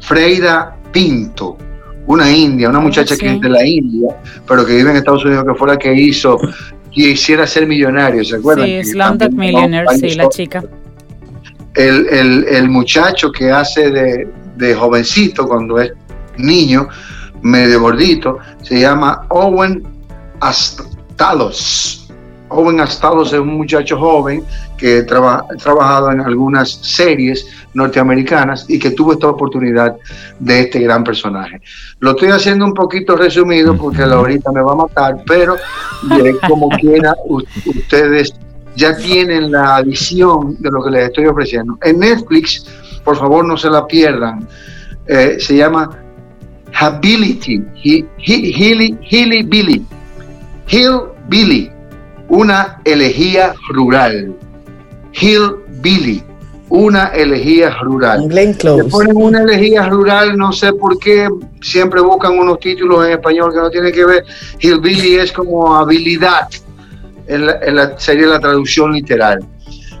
Freida Pinto, una india, una muchacha que es de la India, pero que vive en Estados Unidos, que fue la que hizo quisiera ser millonario, ¿se acuerdan? Sí, Slumdog Millionaire, sí, la chica. El, muchacho que hace de, de, jovencito cuando es niño, medio gordito, se llama Owen Astalos. Owen Astalos es un muchacho joven que ha trabajado en algunas series norteamericanas y que tuvo esta oportunidad de este gran personaje. Lo estoy haciendo un poquito resumido porque la ahorita me va a matar, pero como quiera, ustedes ya tienen la visión de lo que les estoy ofreciendo. En Netflix, por favor no se la pierdan, eh, se llama Hability, Hilly Billy, Hill Billy una elegía rural. Hillbilly, una elegía rural. Close. ponen una elegía rural, no sé por qué, siempre buscan unos títulos en español que no tienen que ver. Hillbilly es como habilidad, en la, sería la traducción literal.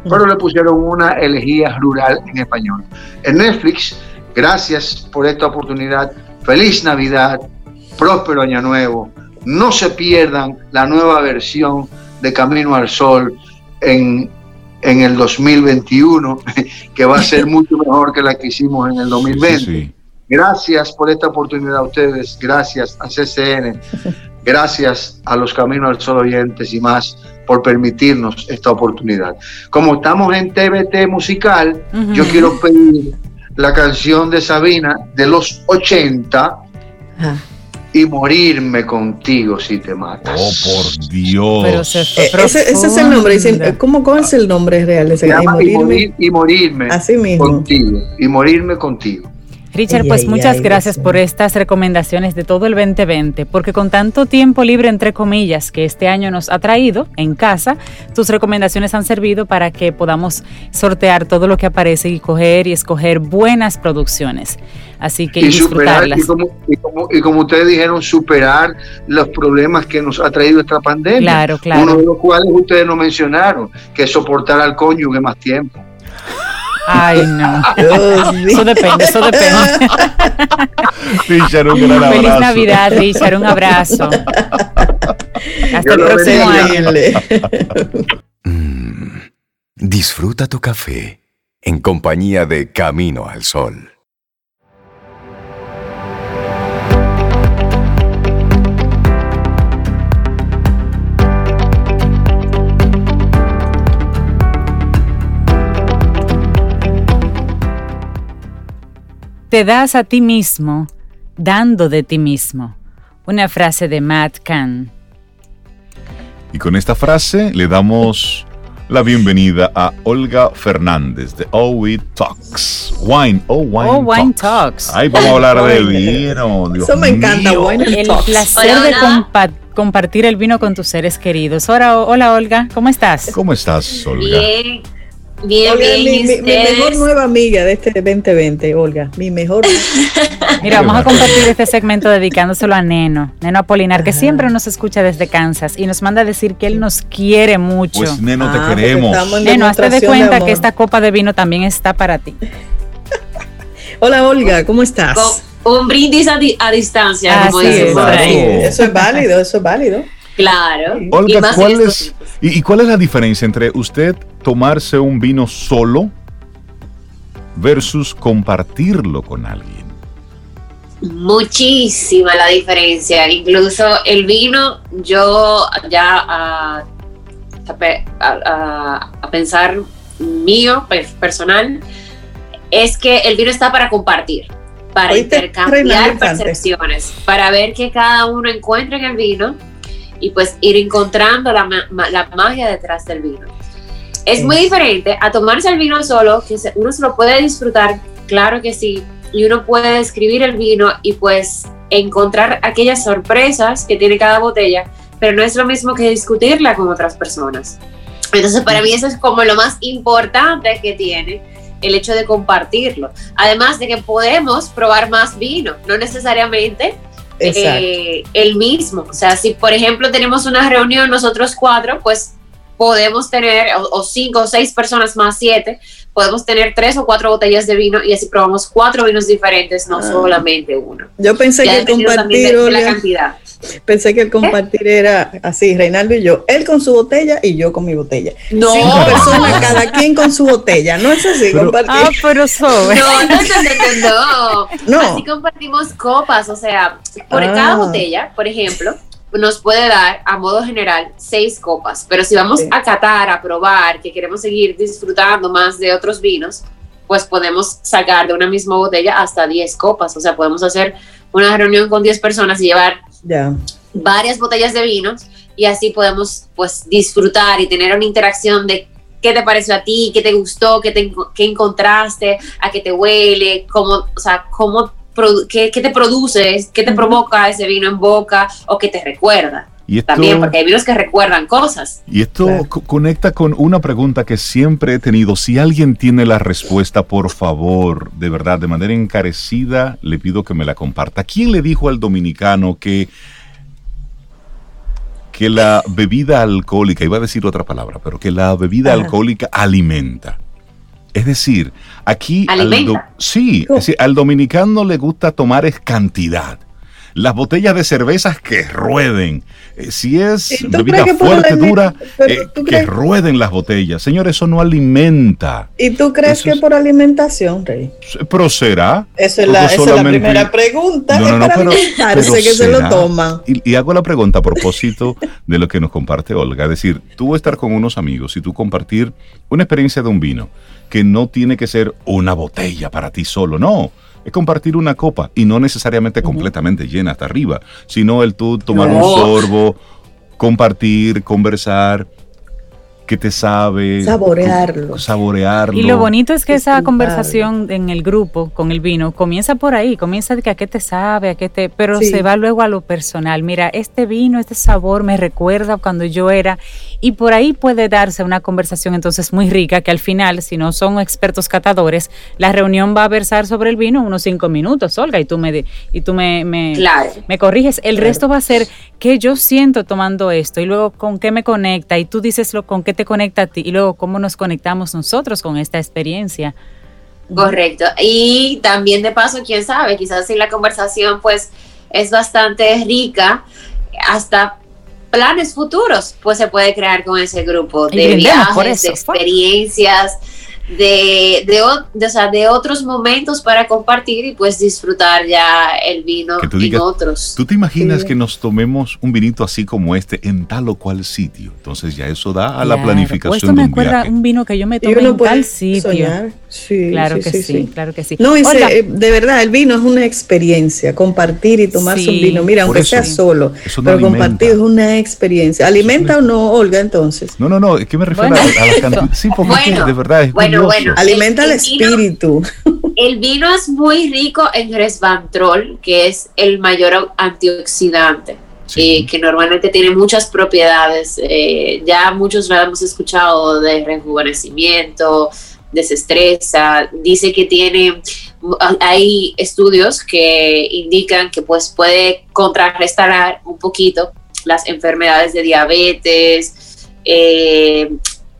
Pero le pusieron una elegía rural en español. En Netflix, gracias por esta oportunidad. Feliz Navidad, próspero año nuevo. No se pierdan la nueva versión de Camino al Sol en, en el 2021, que va a ser mucho mejor que la que hicimos en el 2020. Gracias por esta oportunidad a ustedes, gracias a CCN, gracias a los Caminos al Sol oyentes y más por permitirnos esta oportunidad. Como estamos en TVT musical, yo quiero pedir la canción de Sabina de los 80 y morirme contigo si te matas. Oh, por Dios. Eh, ese, es el nombre. ¿Cómo, ¿Cómo es el nombre real? Ese? Y, morirme, y, morirme Así mismo. contigo. Y morirme contigo. Richard, pues muchas gracias por estas recomendaciones de todo el 2020, porque con tanto tiempo libre, entre comillas, que este año nos ha traído en casa, tus recomendaciones han servido para que podamos sortear todo lo que aparece y coger y escoger buenas producciones. Así que y, disfrutarlas. y, como, ustedes dijeron, superar los problemas que nos ha traído esta pandemia. Claro, claro. Uno de los cuales ustedes no mencionaron, que es soportar al cónyuge más tiempo. Ay, no. eso depende, eso depende. Richard, un gran Feliz Navidad, Richard, un abrazo. Hasta el próximo año. Mm, disfruta tu café en compañía de Camino al Sol. Te das a ti mismo, dando de ti mismo. Una frase de Matt Kahn. Y con esta frase le damos la bienvenida a Olga Fernández de Oh Talks. Wine, Oh Wine, Talks. Ay, vamos a hablar de vino. Eso me encanta, Wine El placer de compartir el vino con tus seres queridos. Hola, hola Olga, ¿cómo estás? ¿Cómo estás, Olga? Bien, Bien, bien. Mi, mejor nueva amiga de este 2020, Olga. Mi mejor. Mira, vamos a compartir este segmento dedicándoselo a Neno, Neno Apolinar, que siempre nos escucha desde Kansas y nos manda a decir que él nos quiere mucho. Pues Neno, te ah, queremos. Neno, hazte de cuenta que esta copa de vino también está para ti. Hola, Olga, ¿cómo estás? un brindis a, distancia, como dice por ahí. Eso es válido, eso es válido. Claro. Olga, ¿cuál es, y, cuál es la diferencia entre usted tomarse un vino solo versus compartirlo con alguien? Muchísima la diferencia. Incluso el vino, yo ya a, a- a pensar mío, personal, es que el vino está para compartir, para intercambiar percepciones, para ver que cada uno encuentra en el vino y pues ir encontrando la, ma- ma- la magia detrás del vino. Es Sí. muy diferente a tomarse el vino solo, que uno se lo puede disfrutar, claro que sí, y uno puede describir el vino y pues encontrar aquellas sorpresas que tiene cada botella, pero no es lo mismo que discutirla con otras personas. Entonces, para mí eso es como lo más importante que tiene el hecho de compartirlo. Además de que podemos probar más vino, no necesariamente. Eh, el mismo. O sea, si por ejemplo tenemos una reunión nosotros cuatro, pues podemos tener, o, o cinco o seis personas más siete, podemos tener tres o cuatro botellas de vino y así probamos cuatro vinos diferentes, no Ah. solamente uno. Yo pensé Ya que compartir, de, de la cantidad. Pensé que el compartir era así, Reinaldo y yo, él con su botella y yo con mi botella. No, Cinco personas, cada quien con su botella. No es así, Pero- compartir. Ah, pero sobre. No, no, no, no, no, no. No. Así compartimos copas, o sea, por Ah. cada botella, por ejemplo, nos puede dar a modo general seis copas, pero si vamos Sí. a catar, a probar, que queremos seguir disfrutando más de otros vinos, pues podemos sacar de una misma botella hasta 10 copas, o sea, podemos hacer una reunión con 10 personas y llevar Ya. varias botellas de vinos y así podemos pues disfrutar y tener una interacción de qué te pareció a ti, qué te gustó, qué, te, qué encontraste, a qué te huele, cómo, o sea, cómo, produ- qué, qué te produce, qué te provoca ese vino en boca o qué te recuerda. Y esto, También, porque hay vinos que recuerdan cosas. y esto Claro. co- conecta con una pregunta que siempre he tenido. Si alguien tiene la respuesta, por favor, de verdad, de manera encarecida, le pido que me la comparta. ¿Quién le dijo al dominicano que, que la bebida alcohólica, iba a decir otra palabra, pero que la bebida Ajá. alcohólica alimenta? Es decir, aquí al, sí, ¿Cómo? es decir, al dominicano le gusta tomar es cantidad. Las botellas de cervezas que rueden. Eh, si es ¿Y tú bebida fuerte, dura, eh, que rueden las botellas. Señor, eso no alimenta. ¿Y tú crees Eso que es- por alimentación, Rey? Pero será. Esa es la, esa primera pregunta. No, es no, para pero- alimentarse pero que se lo toman. Y, y hago la pregunta a propósito de lo que nos comparte Olga. Es decir, tú estar con unos amigos y tú compartir una experiencia de un vino que no tiene que ser una botella para ti solo, no. Es compartir una copa y no necesariamente completamente llena hasta arriba, sino el tú tomar un sorbo, compartir, conversar, que te sabe. Saborearlo. Saborearlo. Y lo bonito es que esa conversación en el grupo con el vino comienza por ahí, comienza de que a qué te sabe, a qué te, pero Sí. se va luego a lo personal. Mira, este vino, este sabor me recuerda cuando yo era y por ahí puede darse una conversación entonces muy rica que al final, si no son expertos catadores, la reunión va a versar sobre el vino unos cinco minutos, Olga, y tú me y tú me, me, Claro. me corriges. El Claro. resto va a ser qué yo siento tomando esto y luego con qué me conecta y tú dices lo con qué te conecta a ti y luego cómo nos conectamos nosotros con esta experiencia. Correcto. Y también de paso, quién sabe, quizás si la conversación pues es bastante rica, hasta planes futuros pues se puede crear con ese grupo de viajes, de experiencias, de, de, o- de, o sea, de otros momentos para compartir y pues disfrutar ya el vino Que tú en digas, otros. ¿Tú te imaginas Sí. que nos tomemos un vinito así como este en tal o cual sitio? Entonces ya eso da a la Claro. Planificación esto de me un acuerda viaje. un vino que yo me tomé uno en tal sitio. soñar. Sí, Claro sí, que sí, claro que sí. No, y se- Olga, eh, de verdad, el vino es una experiencia, compartir y tomarse Sí. un vino, mira, Por aunque eso, sea solo, no pero alimenta. compartir es una experiencia. ¿Alimenta o no, Olga, entonces? No, no, no, es que me refiero Bueno, a, a la cantidad. Sí, porque es que Bueno, de verdad es bueno, curioso. bueno. Alimenta el espíritu. El vino es muy rico en resveratrol, que es el mayor antioxidante. Sí. eh, que normalmente tiene muchas propiedades. eh, ya muchos lo hemos escuchado de rejuvenecimiento, desestresa. Dice que tiene, hay estudios que indican que pues puede contrarrestar un poquito las enfermedades de diabetes, eh,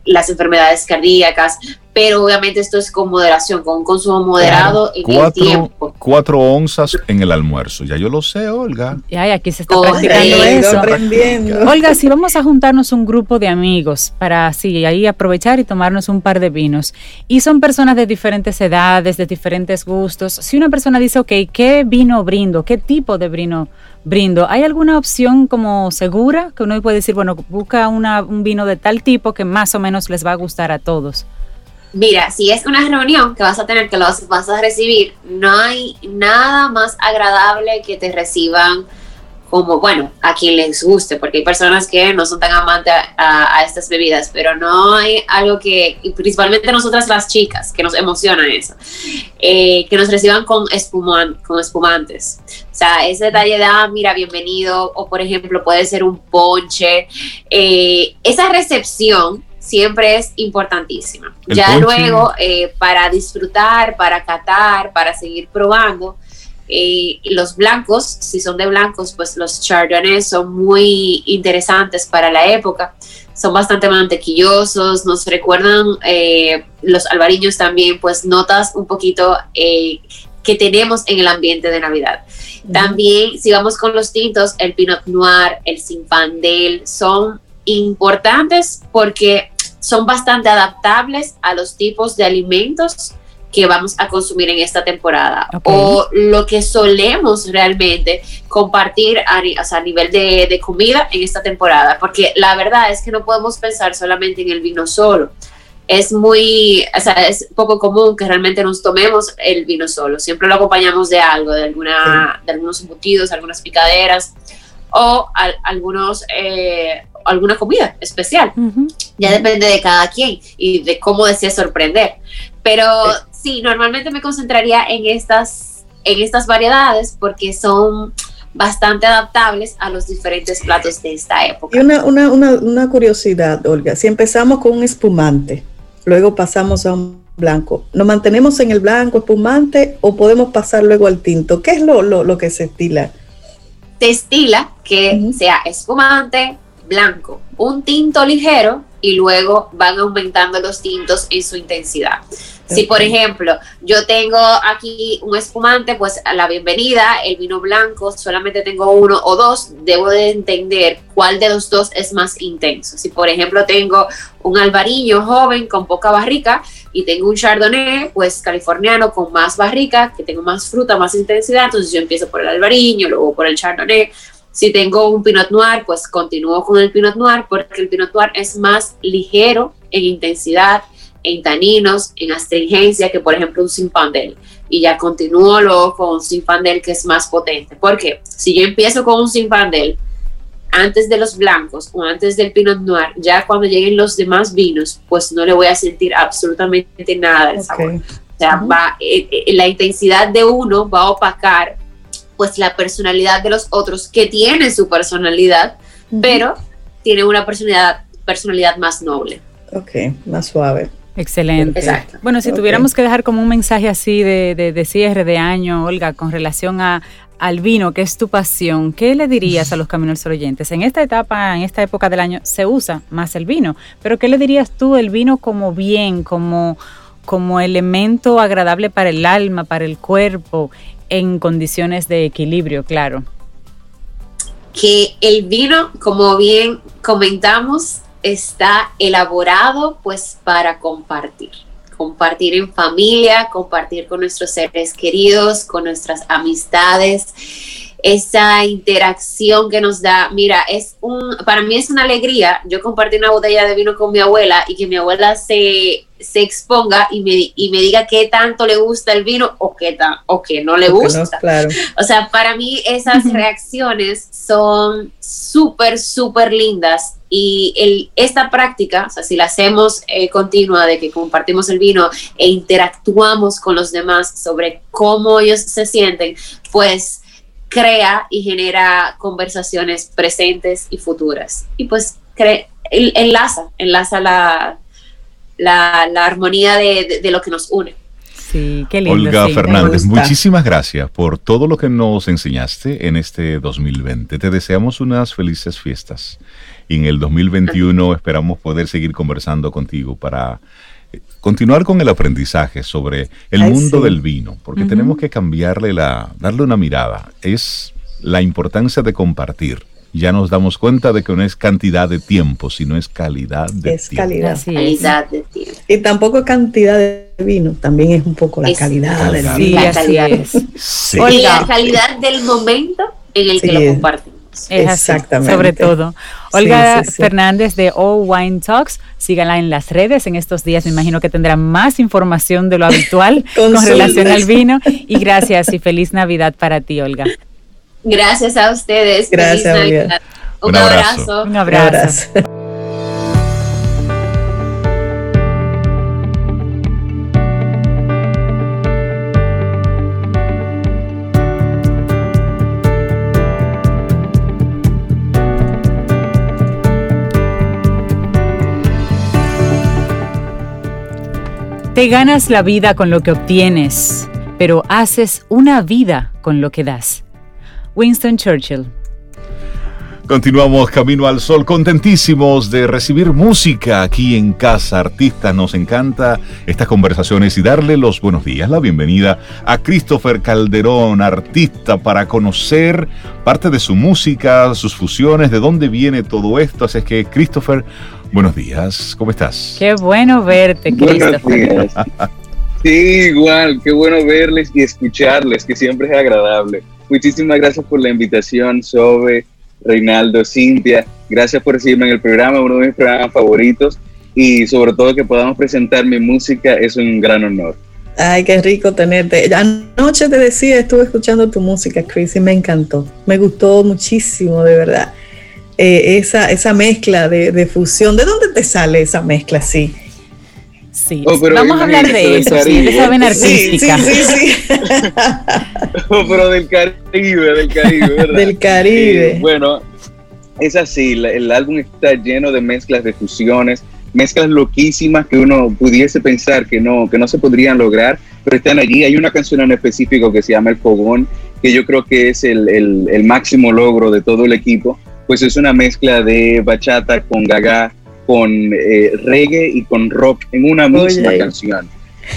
las enfermedades cardíacas, pero obviamente esto es con moderación, con un consumo moderado en cuatro, el tiempo. Cuatro onzas en el almuerzo. Ya yo lo sé, Olga. Y ay, aquí se está Correcto. practicando eso. aprendiendo. Olga, si vamos a juntarnos un grupo de amigos para así ahí aprovechar y tomarnos un par de vinos, y son personas de diferentes edades, de diferentes gustos, si una persona dice, ok, ¿qué vino brindo? ¿Qué tipo de vino brindo? ¿Hay alguna opción como segura que uno puede decir, bueno, busca una, un vino de tal tipo que más o menos les va a gustar a todos? Mira, si es una reunión que vas a tener, que lo vas, a recibir, no hay nada más agradable que te reciban como, bueno, a quien les guste, porque hay personas que no son tan amantes a, estas bebidas, pero no hay algo que, y principalmente nosotras las chicas, que nos emociona eso, eh, que nos reciban con espumantes. O sea, ese detalle de, ah, mira, bienvenido, o por ejemplo, puede ser un ponche. eh, esa recepción siempre es importantísima. El ya ponche. luego, eh, para disfrutar, para catar, para seguir probando, eh, los blancos, si son de blancos, pues los chardonnays son muy interesantes para la época. Son bastante mantequillosos, nos recuerdan eh, los albariños también, pues notas un poquito eh, que tenemos en el ambiente de Navidad. También, si vamos con los tintos, el Pinot Noir, el Zinfandel, son importantes porque son bastante adaptables a los tipos de alimentos que vamos a consumir en esta temporada o lo que solemos realmente compartir a, ni- o sea, a nivel de, de comida en esta temporada, porque la verdad es que no podemos pensar solamente en el vino solo. Es muy, o sea, es poco común que realmente nos tomemos el vino solo. Siempre lo acompañamos de algo, de alguna, de algunos embutidos, algunas picaderas o al- algunos, eh, alguna comida especial. Ya depende de cada quien y de cómo desee sorprender. Pero sí, normalmente me concentraría en estas, en estas variedades porque son bastante adaptables a los diferentes platos de esta Y época. una, una, una, una curiosidad, Olga, si empezamos con un espumante, luego pasamos a un blanco, ¿nos mantenemos en el blanco espumante o podemos pasar luego al tinto? ¿Qué es lo, lo, lo que se estila? Se estila que sea espumante, blanco, un tinto ligero y luego van aumentando los tintos en su intensidad. Si, por ejemplo, yo tengo aquí un espumante, pues a la bienvenida, el vino blanco, solamente tengo uno o dos, debo de entender cuál de los dos es más intenso. Si, por ejemplo, tengo un albariño joven con poca barrica y tengo un chardonnay, pues californiano con más barrica, que tengo más fruta, más intensidad, entonces yo empiezo por el albariño, luego por el chardonnay. Si tengo un Pinot Noir, pues continúo con el Pinot Noir porque el Pinot Noir es más ligero en intensidad, en taninos, en astringencia que por ejemplo un Zinfandel. Y ya continúo luego con un Zinfandel que es más potente. Porque si yo empiezo con un Zinfandel antes de los blancos o antes del Pinot Noir, ya cuando lleguen los demás vinos, pues no le voy a sentir absolutamente nada del sabor. O sea, va, eh, eh, la intensidad de uno va a opacar pues la personalidad de los otros que tienen su personalidad, pero tienen una personalidad, personalidad más noble. Ok, más suave. Excelente. Exacto. Bueno, si tuviéramos que dejar como un mensaje así de, de- de cierre de año, Olga, con relación a, al vino, que es tu pasión, ¿qué le dirías a los caminos oyentes? En esta etapa, en esta época del año, se usa más el vino, pero ¿qué le dirías tú el vino como bien, como, como elemento agradable para el alma, para el cuerpo, en condiciones de equilibrio, claro? que el vino, como bien comentamos, está elaborado pues para compartir. Compartir en familia, compartir con nuestros seres queridos, con nuestras amistades, esa interacción que nos da. Mira, es un, para mí es una alegría. Yo compartí una botella de vino con mi abuela y que mi abuela se, se exponga y me, y me diga qué tanto le gusta el vino o qué, tan, o que no le no- gusta. claro. O sea, para mí esas reacciones son súper, súper lindas y el, esta práctica, o sea, si la hacemos eh, continua de que compartimos el vino e interactuamos con los demás sobre cómo ellos se sienten, pues crea y genera conversaciones presentes y futuras. Y pues enlaza, enlaza la, la, la armonía de- de- de lo que nos une. Sí, qué lindo. Olga sí. Fernández, muchísimas gracias por todo lo que nos enseñaste en este 2020. Te deseamos unas felices fiestas. Y en el 2021 esperamos poder seguir conversando contigo para continuar con el aprendizaje sobre el Ay, mundo sí. del vino, porque tenemos que cambiarle la, darle una mirada. Es la importancia de compartir. Ya nos damos cuenta de que no es cantidad de tiempo, sino es calidad de Es tiempo. calidad. Calidad de tiempo. Y tampoco cantidad de vino, también es un poco la Es- calidad del vino. La así calidad. es. Sí. Y Olga. la calidad del momento en el que lo compartimos. Es así, Exactamente. sobre todo. Olga sí, sí. Fernández de All Wine Talks, síganla en las redes. En estos días me imagino que tendrá más información de lo habitual con relación al vino. Y gracias y feliz Navidad para ti, Olga. Gracias a ustedes. Gracias, Feliz. Navidad. Un, Un abrazo. abrazo. Un Un abrazo. Te ganas la vida con lo que obtienes, pero haces una vida con lo que das. Winston Churchill. Continuamos Camino al Sol, contentísimos de recibir música aquí en casa. Artistas, nos encanta estas conversaciones y darle los buenos días, la bienvenida a Christopher Calderón, artista, para conocer parte de su música, sus fusiones, de dónde viene todo esto. Así es que, Christopher, buenos días, ¿cómo estás? Qué bueno verte, Buenos Christopher. días. Sí, igual, qué bueno verles y escucharles, que siempre es agradable. Muchísimas gracias por la invitación, Sobe, Reinaldo, Cintia. Gracias por recibirme en el programa, uno de mis programas favoritos. Y sobre todo que podamos presentar mi música es un gran honor. Ay, qué rico tenerte. Anoche te decía, estuve escuchando tu música, Chris, y me encantó. Me gustó muchísimo, de verdad. Eh, esa, esa mezcla de, de fusión, ¿de dónde te sale esa mezcla así? Sí, Oh, pero vamos a hablar de eso, del sí, de esa Caribe. vena Sí, artística. sí, sí, sí. Oh, pero del Caribe, del Caribe, ¿verdad? Del Caribe. Eh, bueno, es así, la- el álbum está lleno de mezclas, de fusiones, mezclas loquísimas que uno pudiese pensar que no, que no se podrían lograr, pero están allí. Hay una canción en específico que se llama El Fogón, que yo creo que es el, el- el máximo logro de todo el equipo, pues es una mezcla de bachata con gaga, con eh, reggae y con rock en una misma Oye. canción.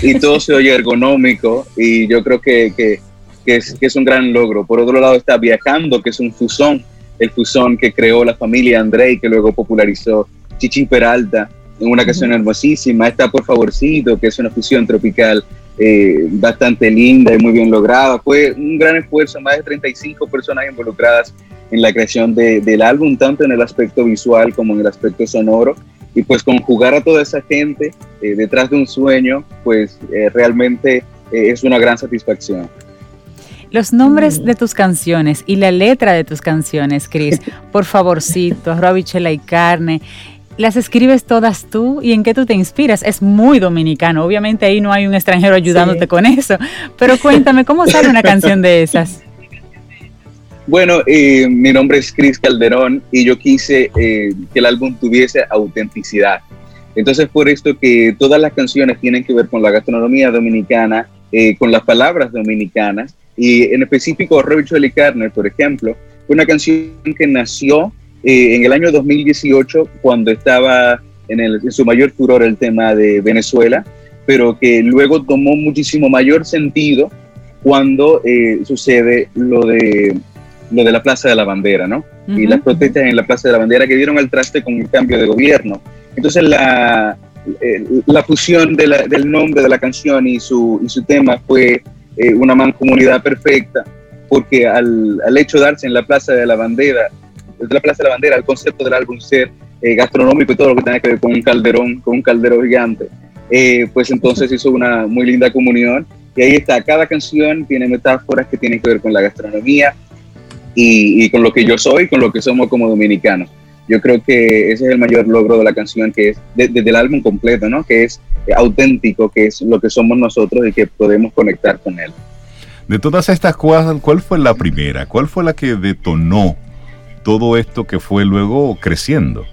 Y todo se oye ergonómico y yo creo que, que, que es, que es un gran logro. Por otro lado está Viajando, que es un fusón, el fusón que creó la familia André y que luego popularizó Chichi Peralta en una canción hermosísima. Está Por Favorcito, que es una fusión tropical eh, bastante linda y muy bien lograda. Fue un gran esfuerzo, más de 35 personas involucradas en la creación de- del álbum, tanto en el aspecto visual como en el aspecto sonoro. Y pues conjugar a toda esa gente eh, detrás de un sueño, pues eh, realmente eh, es una gran satisfacción. Los Mm. nombres de tus canciones y la letra de tus canciones, Chris, por favorcito, arroz, habichuela y carne, ¿las escribes todas tú y en qué tú te inspiras? Es muy dominicano, obviamente ahí no hay un extranjero ayudándote Sí. con eso, pero cuéntame, ¿cómo sale una canción de esas? Bueno, eh, mi nombre es Chris Calderón y yo quise eh, que el álbum tuviese autenticidad. Entonces, por esto que todas las canciones tienen que ver con la gastronomía dominicana, eh, con las palabras dominicanas, y en específico Robicho y Carne, por ejemplo, fue una canción que nació eh, en el año 2018 cuando estaba en, su mayor furor el tema de Venezuela, pero que luego tomó muchísimo mayor sentido cuando sucede lo de lo de la Plaza de la Bandera, ¿no? Y Ujú. las protestas en la Plaza de la Bandera que dieron al traste con el cambio de gobierno. Entonces la, eh, la fusión de la- del nombre de la canción y su, y su tema fue eh, una mancomunidad perfecta, porque al, al hecho de darse en la Plaza de la Bandera, de la Plaza de la Bandera, el concepto del álbum ser eh, gastronómico y todo lo que tenga que ver con un calderón, con un caldero gigante, eh, pues entonces hizo una muy linda comunión. Y ahí está, cada canción tiene metáforas que tienen que ver con la gastronomía, y, y con lo que yo soy, con lo que somos como dominicanos. Yo creo que ese es el mayor logro de la canción, que es de- desde el álbum completo, ¿no? Que es eh, auténtico, que es lo que somos nosotros y que podemos conectar con él. De todas estas, ¿cuál, cuál fue la primera? ¿Cuál fue la que detonó todo esto que fue luego creciendo?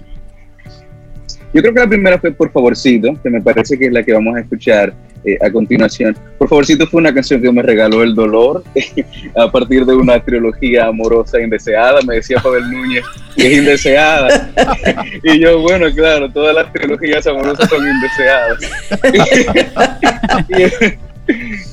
Yo creo que la primera fue Por Favorcito, que me parece que es la que vamos a escuchar. Eh, a continuación. Por favorcito fue una canción que me regaló el dolor a partir de una trilogía amorosa indeseada. Me decía Pavel Núñez que es indeseada. y yo, bueno, claro, todas las trilogías amorosas son indeseadas.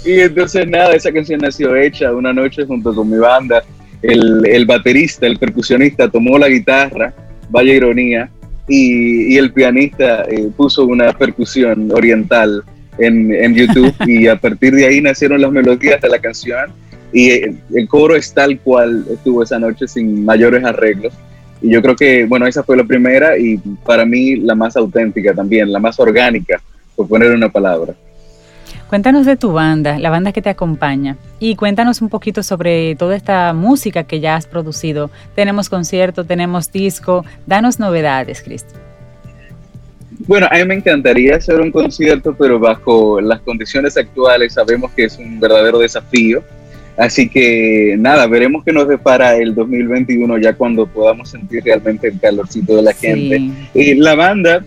y, entonces nada, esa canción nació hecha una noche junto con mi banda. El, el baterista, el percusionista tomó la guitarra, vaya ironía, y, y el pianista eh, puso una percusión oriental en, en YouTube y a partir de ahí nacieron las melodías de la canción y el coro es tal cual estuvo esa noche sin mayores arreglos. Y yo creo que, bueno, esa fue la primera y para mí la más auténtica también, la más orgánica, por poner una palabra. Cuéntanos de tu banda, la banda que te acompaña, y cuéntanos un poquito sobre toda esta música que ya has producido. Tenemos concierto, tenemos disco, danos novedades, Cristo. Bueno, a mí me encantaría hacer un concierto, pero bajo las condiciones actuales sabemos que es un verdadero desafío. Así que nada, veremos qué nos depara el 2021 ya cuando podamos sentir realmente el calorcito de la gente. Y la banda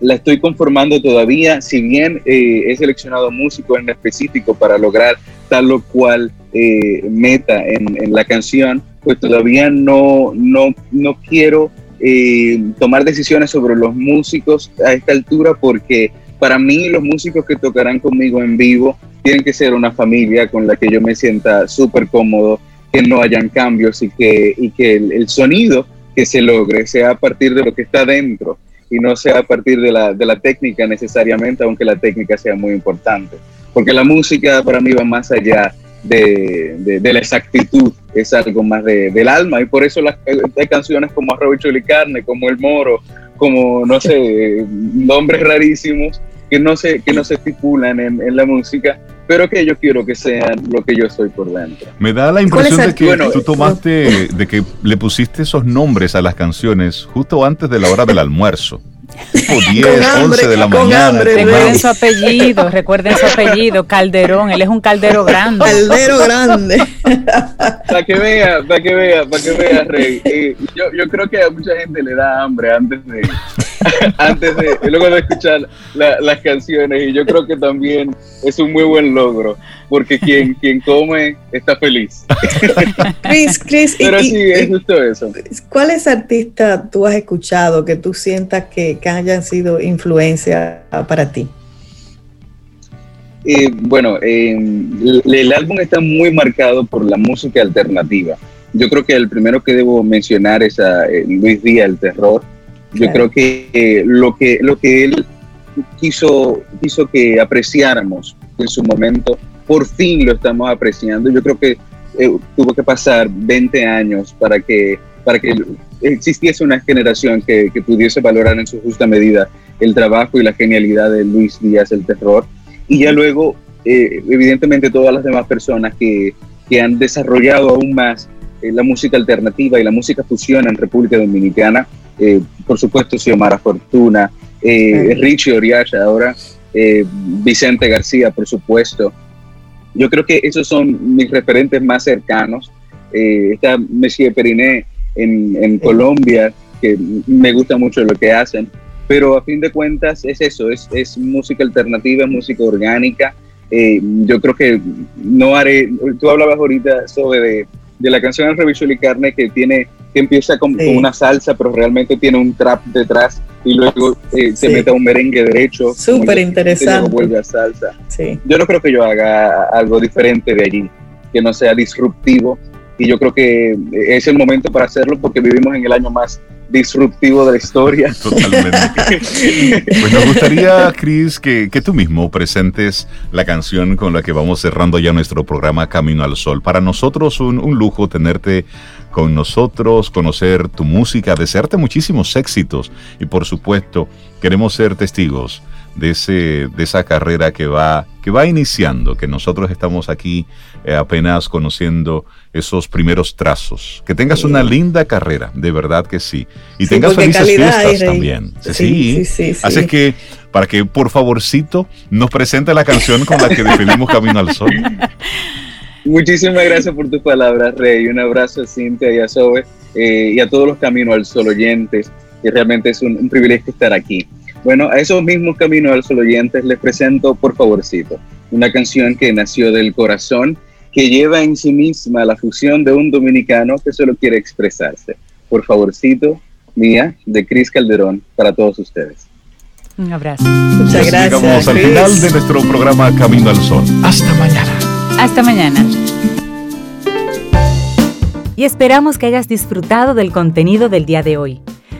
la estoy conformando todavía, si bien eh, he seleccionado músicos en específico para lograr tal o cual eh, meta en, en, la canción, pues todavía no, no, no quiero eh, tomar decisiones sobre los músicos a esta altura porque para mí los músicos que tocarán conmigo en vivo tienen que ser una familia con la que yo me sienta súper cómodo, que no hayan cambios y que, y que el, sonido que se logre sea a partir de lo que está dentro y no sea a partir de la, de la técnica necesariamente, aunque la técnica sea muy importante. Porque la música para mí va más allá de, de, la exactitud, es algo más del alma y por eso las, hay canciones como Arroyo y Carne, como El Moro, como, no sé, nombres rarísimos que no se, que no se estipulan en, en, la música, pero que yo quiero que sean lo que yo soy por dentro. Me da la impresión de que tú tomaste, de que le pusiste esos nombres a las canciones justo antes de la hora del almuerzo. Tipo 10, 11 de la mañana. recuerden su apellido, recuerden su apellido, Calderón, él es un caldero grande. Caldero grande. para que vea, para que vea, para que vea, Rey. Eh, yo, yo creo que a mucha gente le da hambre antes de, antes de, luego de escuchar las canciones y yo creo que también es un muy buen logro porque quien, quien come está feliz. Chris, Chris, Pero sí, es justo eso. ¿Cuáles artistas tú has escuchado que tú sientas que, que hayan sido influencia para ti? Eh, bueno, eh, el, álbum está muy marcado por la música alternativa. Yo creo que el primero que debo mencionar es a eh, Luis Díaz, El Terror. Yo creo que lo que lo que él quiso quiso que apreciáramos en su momento, por fin lo estamos apreciando. Yo creo que tuvo que pasar 20 años para que para que existiese una generación que, que pudiese valorar en su justa medida el trabajo y la genialidad de Luis Díaz, El Terror y ya luego, eh, evidentemente, todas las demás personas que, que han desarrollado aún más eh, la música alternativa y la música fusión en República Dominicana, eh, por supuesto, Xiomara Fortuna, Richie Oriacha ahora, Vicente García, por supuesto. Yo creo que esos son mis referentes más cercanos. está Messier Periné en, en Colombia, que me gusta mucho lo que hacen pero a fin de cuentas es eso, es, es música alternativa, música orgánica. Eh, yo creo que no haré, tú hablabas ahorita sobre de, de la canción El Reviso y Carne que tiene que empieza con, una salsa, pero realmente tiene un trap detrás y luego eh, se mete a un merengue derecho. Súper interesante. vuelve a salsa. Yo no creo que yo haga algo diferente de allí, que no sea disruptivo. Y yo creo que es el momento para hacerlo porque vivimos en el año más disruptivo de la historia. Totalmente. pues nos gustaría, Chris, que, tú mismo presentes la canción con la que vamos cerrando ya nuestro programa Camino al Sol. Para nosotros un, un lujo tenerte con nosotros, conocer tu música, desearte muchísimos éxitos y por supuesto queremos ser testigos de, ese, de esa carrera que va, que va iniciando, que nosotros estamos aquí eh, apenas conociendo esos primeros trazos. Que tengas una linda carrera, de verdad que sí. Y tengas felices fiestas también. Sí, sí, sí, Así que, para que por favorcito nos presente la canción con la que despedimos Camino al Sol. Muchísimas gracias por tus palabras, Rey. Un abrazo a Cintia y a Zoe eh, y a todos los Camino al Sol oyentes. Que realmente es un, un privilegio estar aquí. Bueno, a esos mismos Camino al Sol oyentes les presento Por Favorcito, una canción que nació del corazón, que lleva en sí misma la fusión de un dominicano que solo quiere expresarse. Por Favorcito, mía, de Cris Calderón, para todos ustedes. Un abrazo. Muchas gracias. Llegamos al Chris. final de nuestro programa Camino al Sol. Hasta mañana. Hasta mañana. Y esperamos que hayas disfrutado del contenido del día de hoy.